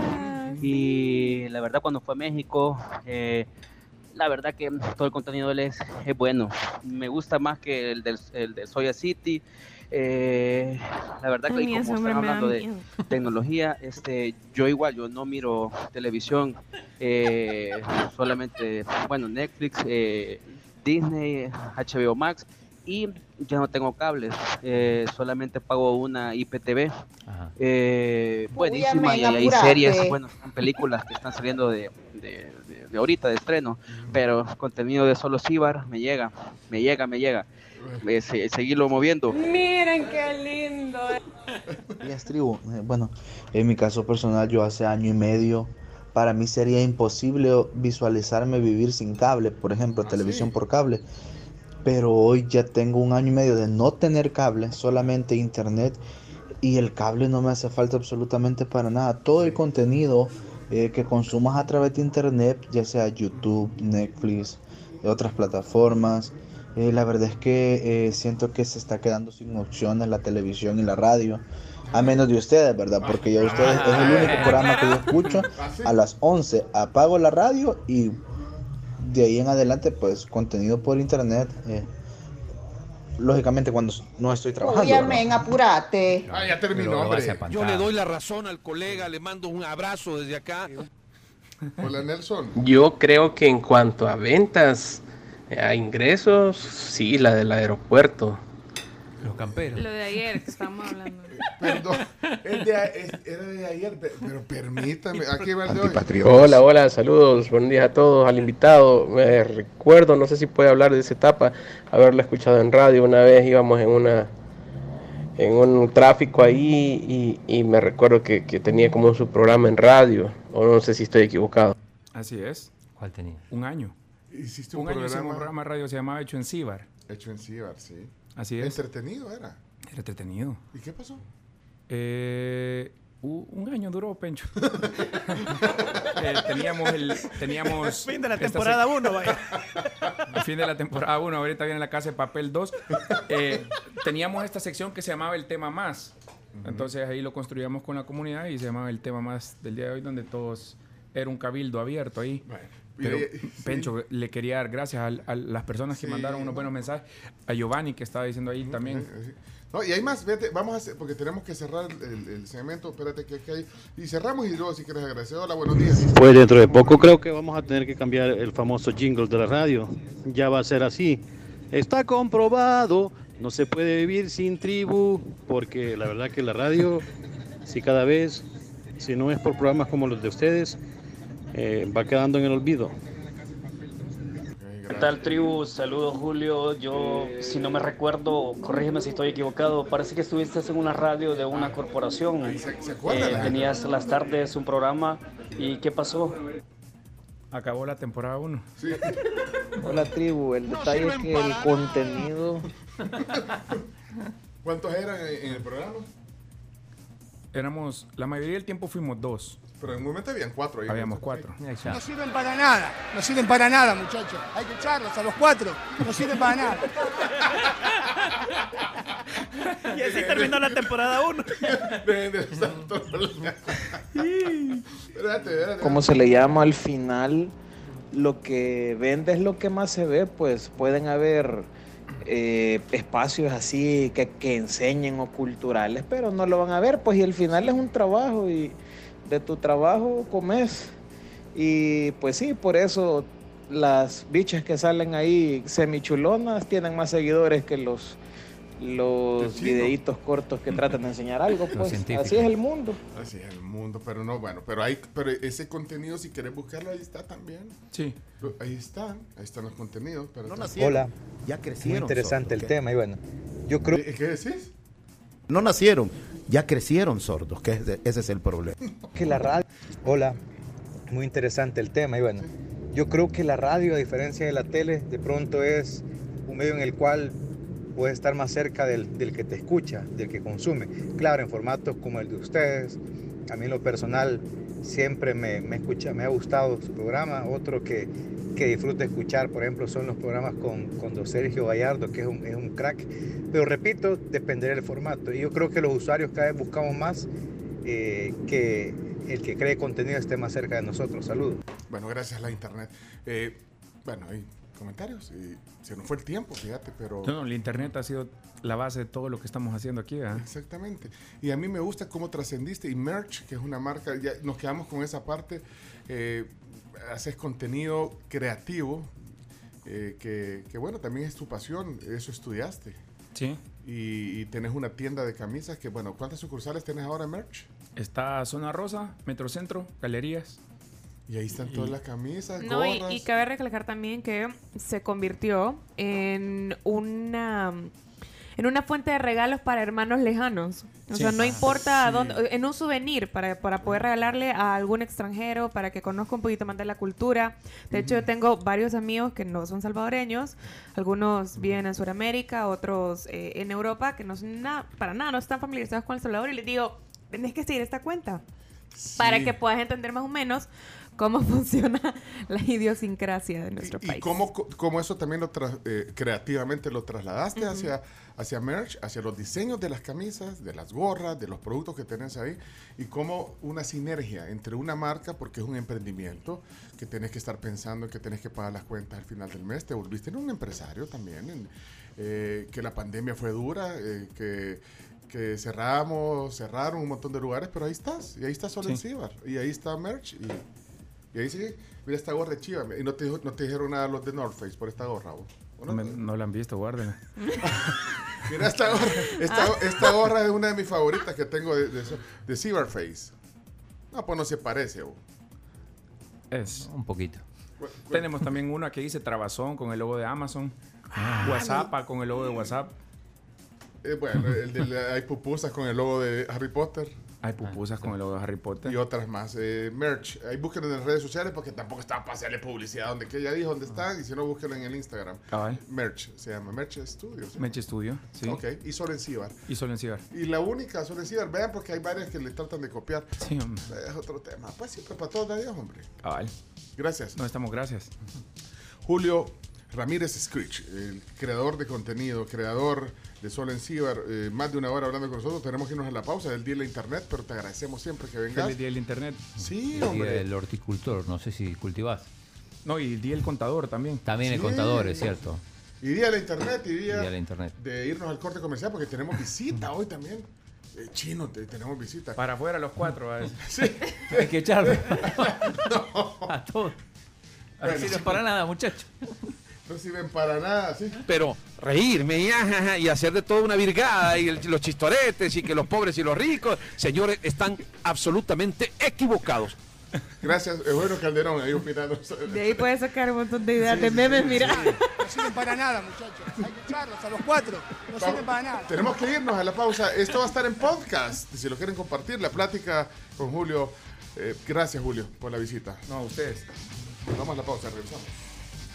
Y la verdad cuando fue a México, eh, la verdad que todo el contenido de él es, es bueno. Me gusta más que el del, el de Soya City. Eh, la verdad que como están hablando de miedo. tecnología, este, yo igual, yo no miro televisión, eh, solamente, bueno, Netflix, eh, Disney, HBO Max y ya no tengo cables, eh, solamente pago una IPTV. Eh, buenísima y hay series, bueno, películas que están saliendo de, de, de- de ahorita de estreno, pero contenido de solo Cibar me llega, me llega, me llega. Eh, se- seguirlo moviendo. Miren qué lindo. Días, tribu. Eh, Bueno, en mi caso personal, yo hace año y medio, para mí sería imposible visualizarme vivir sin cable, por ejemplo, televisión por cable. Pero hoy ya tengo un año y medio de no tener cable, solamente internet, y el cable no me hace falta absolutamente para nada. Todo el contenido eh, que consumas a través de internet, ya sea YouTube, Netflix, otras plataformas, eh, la verdad es que eh, siento que se está quedando sin opciones la televisión y la radio. A menos de ustedes, ¿verdad? Porque ya ustedes es el único programa que yo escucho. A las 11 apago la radio y de ahí en adelante, pues contenido por internet. eh, lógicamente cuando no estoy trabajando. Oye, ¿verdad? men, apurate. Ah, ya terminó, hombre. Yo le doy la razón al colega, le mando un abrazo desde acá. Hola, Nelson. Yo creo que en cuanto a ventas, a ingresos, sí, la del aeropuerto. Los camperos. Lo de ayer que estábamos hablando. Perdón, es de, es- era de ayer, pe- pero permítame. Aquí va el de hoy. Hola, hola, saludos, buenos días a todos, al invitado. Me recuerdo, no sé si puede hablar de esa etapa, haberla escuchado en radio. Una vez íbamos en una en un tráfico ahí y, y me recuerdo que, que tenía como su programa en radio, o no sé si estoy equivocado. Así es. ¿Cuál tenía? Un año. Hiciste un un año programa- un programa radio se llamaba Hecho en Cibar. Hecho en Cibar, sí. Así es. Entretenido era. Era entretenido. ¿Y qué pasó? Eh, un año duró, Pencho. Eh, teníamos el. Teníamos Fin de la temporada sec- 1, vaya. Fin de la temporada 1, ahorita viene la casa de papel 2. Eh, teníamos esta sección que se llamaba el tema más. Entonces ahí lo construíamos con la comunidad y se llamaba el tema más del día de hoy, donde todos era un cabildo abierto ahí. Pero, sí. Pencho, le quería dar gracias a, las personas que Sí, mandaron unos buenos mensajes. A Giovanni, que estaba diciendo ahí también. No, y hay más, vete, vamos a hacer, porque tenemos que cerrar el, el segmento, espérate que aquí hay, y cerramos y luego si quieres agradecer, hola, buenos días. Pues dentro de poco creo que vamos a tener que cambiar el famoso jingle de la radio. Ya va a ser así. Está comprobado, no se puede vivir sin tribu, porque la verdad que la radio, si cada vez, si no es por programas como los de ustedes, eh, va quedando en el olvido. ¿Qué tal tribu? Saludos Julio. Yo, si no me recuerdo, corrígeme si estoy equivocado, parece que estuviste en una radio de una corporación. Eh, tenías las tardes un programa y ¿qué pasó? Acabó la temporada 1. Hola tribu, el detalle es que el contenido ¿Cuántos eran en el programa? Éramos, la mayoría del tiempo fuimos dos. Pero en un momento habían cuatro. ahí. Habíamos cuatro. No sirven para nada, no sirven para nada, muchachos. Hay que echarlos a los cuatro, no sirven para nada. Y así terminó la temporada 1. Dejen de estar trolando. Espérate, espérate. como se le llama al final, lo que vende es lo que más se ve, pues pueden haber eh, espacios así que, que enseñen o culturales, pero no lo van a ver, pues y al final es un trabajo y de tu trabajo comes. Y pues sí, por eso las bichas que salen ahí semichulonas tienen más seguidores que los los videitos cortos que tratan de enseñar algo, pues así es el mundo. Así es el mundo, pero no, bueno, pero hay, pero ese contenido, si quieres buscarlo, ahí está también. Sí. Ahí están, ahí están los contenidos. Pero Hola. Ya Muy interesante el tema y bueno, yo creo... ¿Qué decís? No nacieron, ya crecieron sordos, que ese, ese es el problema. que la radio... Hola, muy interesante el tema y bueno, yo creo que la radio, a diferencia de la tele, de pronto es un medio en el cual puedes estar más cerca del, del que te escucha, del que consume. Claro, en formatos como el de ustedes, a mí en lo personal siempre me, me, escucha, me ha gustado su programa. Otro que, que disfruto escuchar, por ejemplo, son los programas con, con don Sergio Gallardo, que es un, es un crack. Pero repito, dependerá del formato. Y yo creo que los usuarios cada vez buscamos más eh, que el que cree contenido esté más cerca de nosotros. Saludos. Bueno, gracias a la internet. Eh, bueno, hay comentarios y se nos fue el tiempo, fíjate, pero... No, no, el internet ha sido la base de todo lo que estamos haciendo aquí. ¿verdad? Exactamente. Y a mí me gusta cómo trascendiste y Merch, que es una marca, ya nos quedamos con esa parte, eh, haces contenido creativo, eh, que, que, bueno, también es tu pasión, eso estudiaste. Sí. Y, y tenés una tienda de camisas que, bueno, ¿cuántas sucursales tenés ahora en Merch? Está Zona Rosa, Metrocentro, Galerías. Y ahí están todas las camisas, No, y, y cabe recalcar también que se convirtió en una en una fuente de regalos para hermanos lejanos. O Sí. sea, no importa a sí. dónde, en un souvenir para, para poder regalarle a algún extranjero, para que conozca un poquito más de la cultura. De hecho, yo tengo varios amigos que no son salvadoreños, algunos viven en Sudamérica, otros eh, en Europa, que no son nada, para nada, no están familiarizados con El Salvador, y les digo, tenés que seguir esta cuenta para Sí. que puedas entender más o menos cómo funciona la idiosincrasia de nuestro ¿Y país. cómo, co- cómo eso también lo tra- eh, creativamente lo trasladaste hacia, hacia merch, hacia los diseños de las camisas, de las gorras, de los productos que tenés ahí? Y cómo una sinergia entre una marca, porque es un emprendimiento, que tenés que estar pensando en que tenés que pagar las cuentas al final del mes, te volviste en un empresario también, en, eh, que la pandemia fue dura, eh, que, que cerramos, cerraron un montón de lugares, pero ahí estás, y ahí está solo en Sí. Y ahí está merch, y... Y ahí sí, mira esta gorra de chiva. Y no te, dijo- no te dijeron nada los de North Face por esta gorra, vos. ¿O No, me- no la han visto, guárdenla. Mira esta gorra. Esta, esta gorra es una de mis favoritas que tengo de, de, de Cibar Face. No, pues no se parece, vos. Es. Un poquito. Tenemos también una que dice Trabazón con el logo de Amazon. WhatsApp con el logo de WhatsApp. Eh, bueno, el de la- hay pupusas con el logo de Harry Potter. Hay pupusas con el logo de Harry Potter. Y otras más. Eh, merch. Ahí búsquenlo en las redes sociales porque tampoco está para hacerle publicidad donde que ella dijo dónde están. Y si no, búsquenlo en el Instagram. Cabal. Merch. Se llama Merch Studios. ¿sí? Meche Studio, sí. Ok. Y solo en Cibar. Y solo en Cibar. Y la única solo en Cibar. Vean porque hay varias que le tratan de copiar. Sí, hombre. Es otro tema. Pues siempre para todos nadie, hombre. Cabal. Gracias. No estamos gracias. Julio Ramírez Screech, el creador de contenido, creador de Solo en Cibar, eh, más de una hora hablando con nosotros. Tenemos que irnos a la pausa del día de la internet, pero te agradecemos siempre que vengas. Feliz día del internet. Sí, El día hombre. del horticultor, no sé si cultivás. No, y el día del contador también. También el contador, es cierto. Y día de internet y día, Día de la internet. de irnos al corte comercial porque tenemos visita hoy también. Eh, chino, te- tenemos visita. Para afuera los cuatro. a ver. Sí. Hay que echarlo. A todos. No Bueno, sirve sí. para nada, muchachos. No sirven para nada, ¿sí? Pero reírme y, hacer de todo una virgada y el- los chistoretes y que los pobres y los ricos, señores, están absolutamente equivocados. Gracias, Eugenio Calderón, ahí opinando. De ahí puedes sacar un montón de ideas de memes, mira. No sirven para nada, muchachos. Hay que echarlos a los cuatro. No sirven para nada. Tenemos que irnos a la pausa. Esto va a estar en podcast. Si lo quieren compartir, la plática con Julio. Eh, gracias, Julio, por la visita. No, ustedes. Vamos a la pausa, regresamos.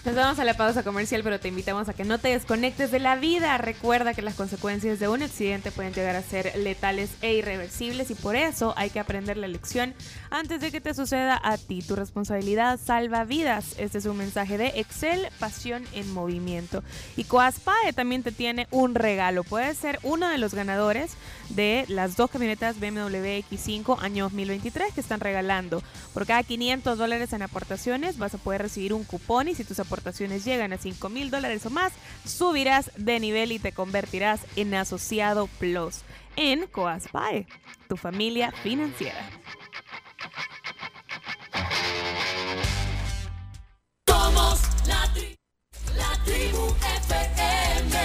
Nos vamos a la pausa comercial, pero te invitamos a que no te desconectes de la vida. Recuerda que las consecuencias de un accidente pueden llegar a ser letales e irreversibles y por eso hay que aprender la lección antes de que te suceda a ti. Tu responsabilidad salva vidas. Este es un mensaje de Excel, pasión en movimiento. Y Coaspae también te tiene un regalo. Puedes ser uno de los ganadores de las dos camionetas BMW X5 año 2023 que están regalando. Por cada 500 dólares en aportaciones vas a poder recibir un cupón y si tus aportaciones llegan a 5 mil dólares o más, subirás de nivel y te convertirás en asociado plus en Coaspae, tu familia financiera. Somos la, tri- la tribu FM.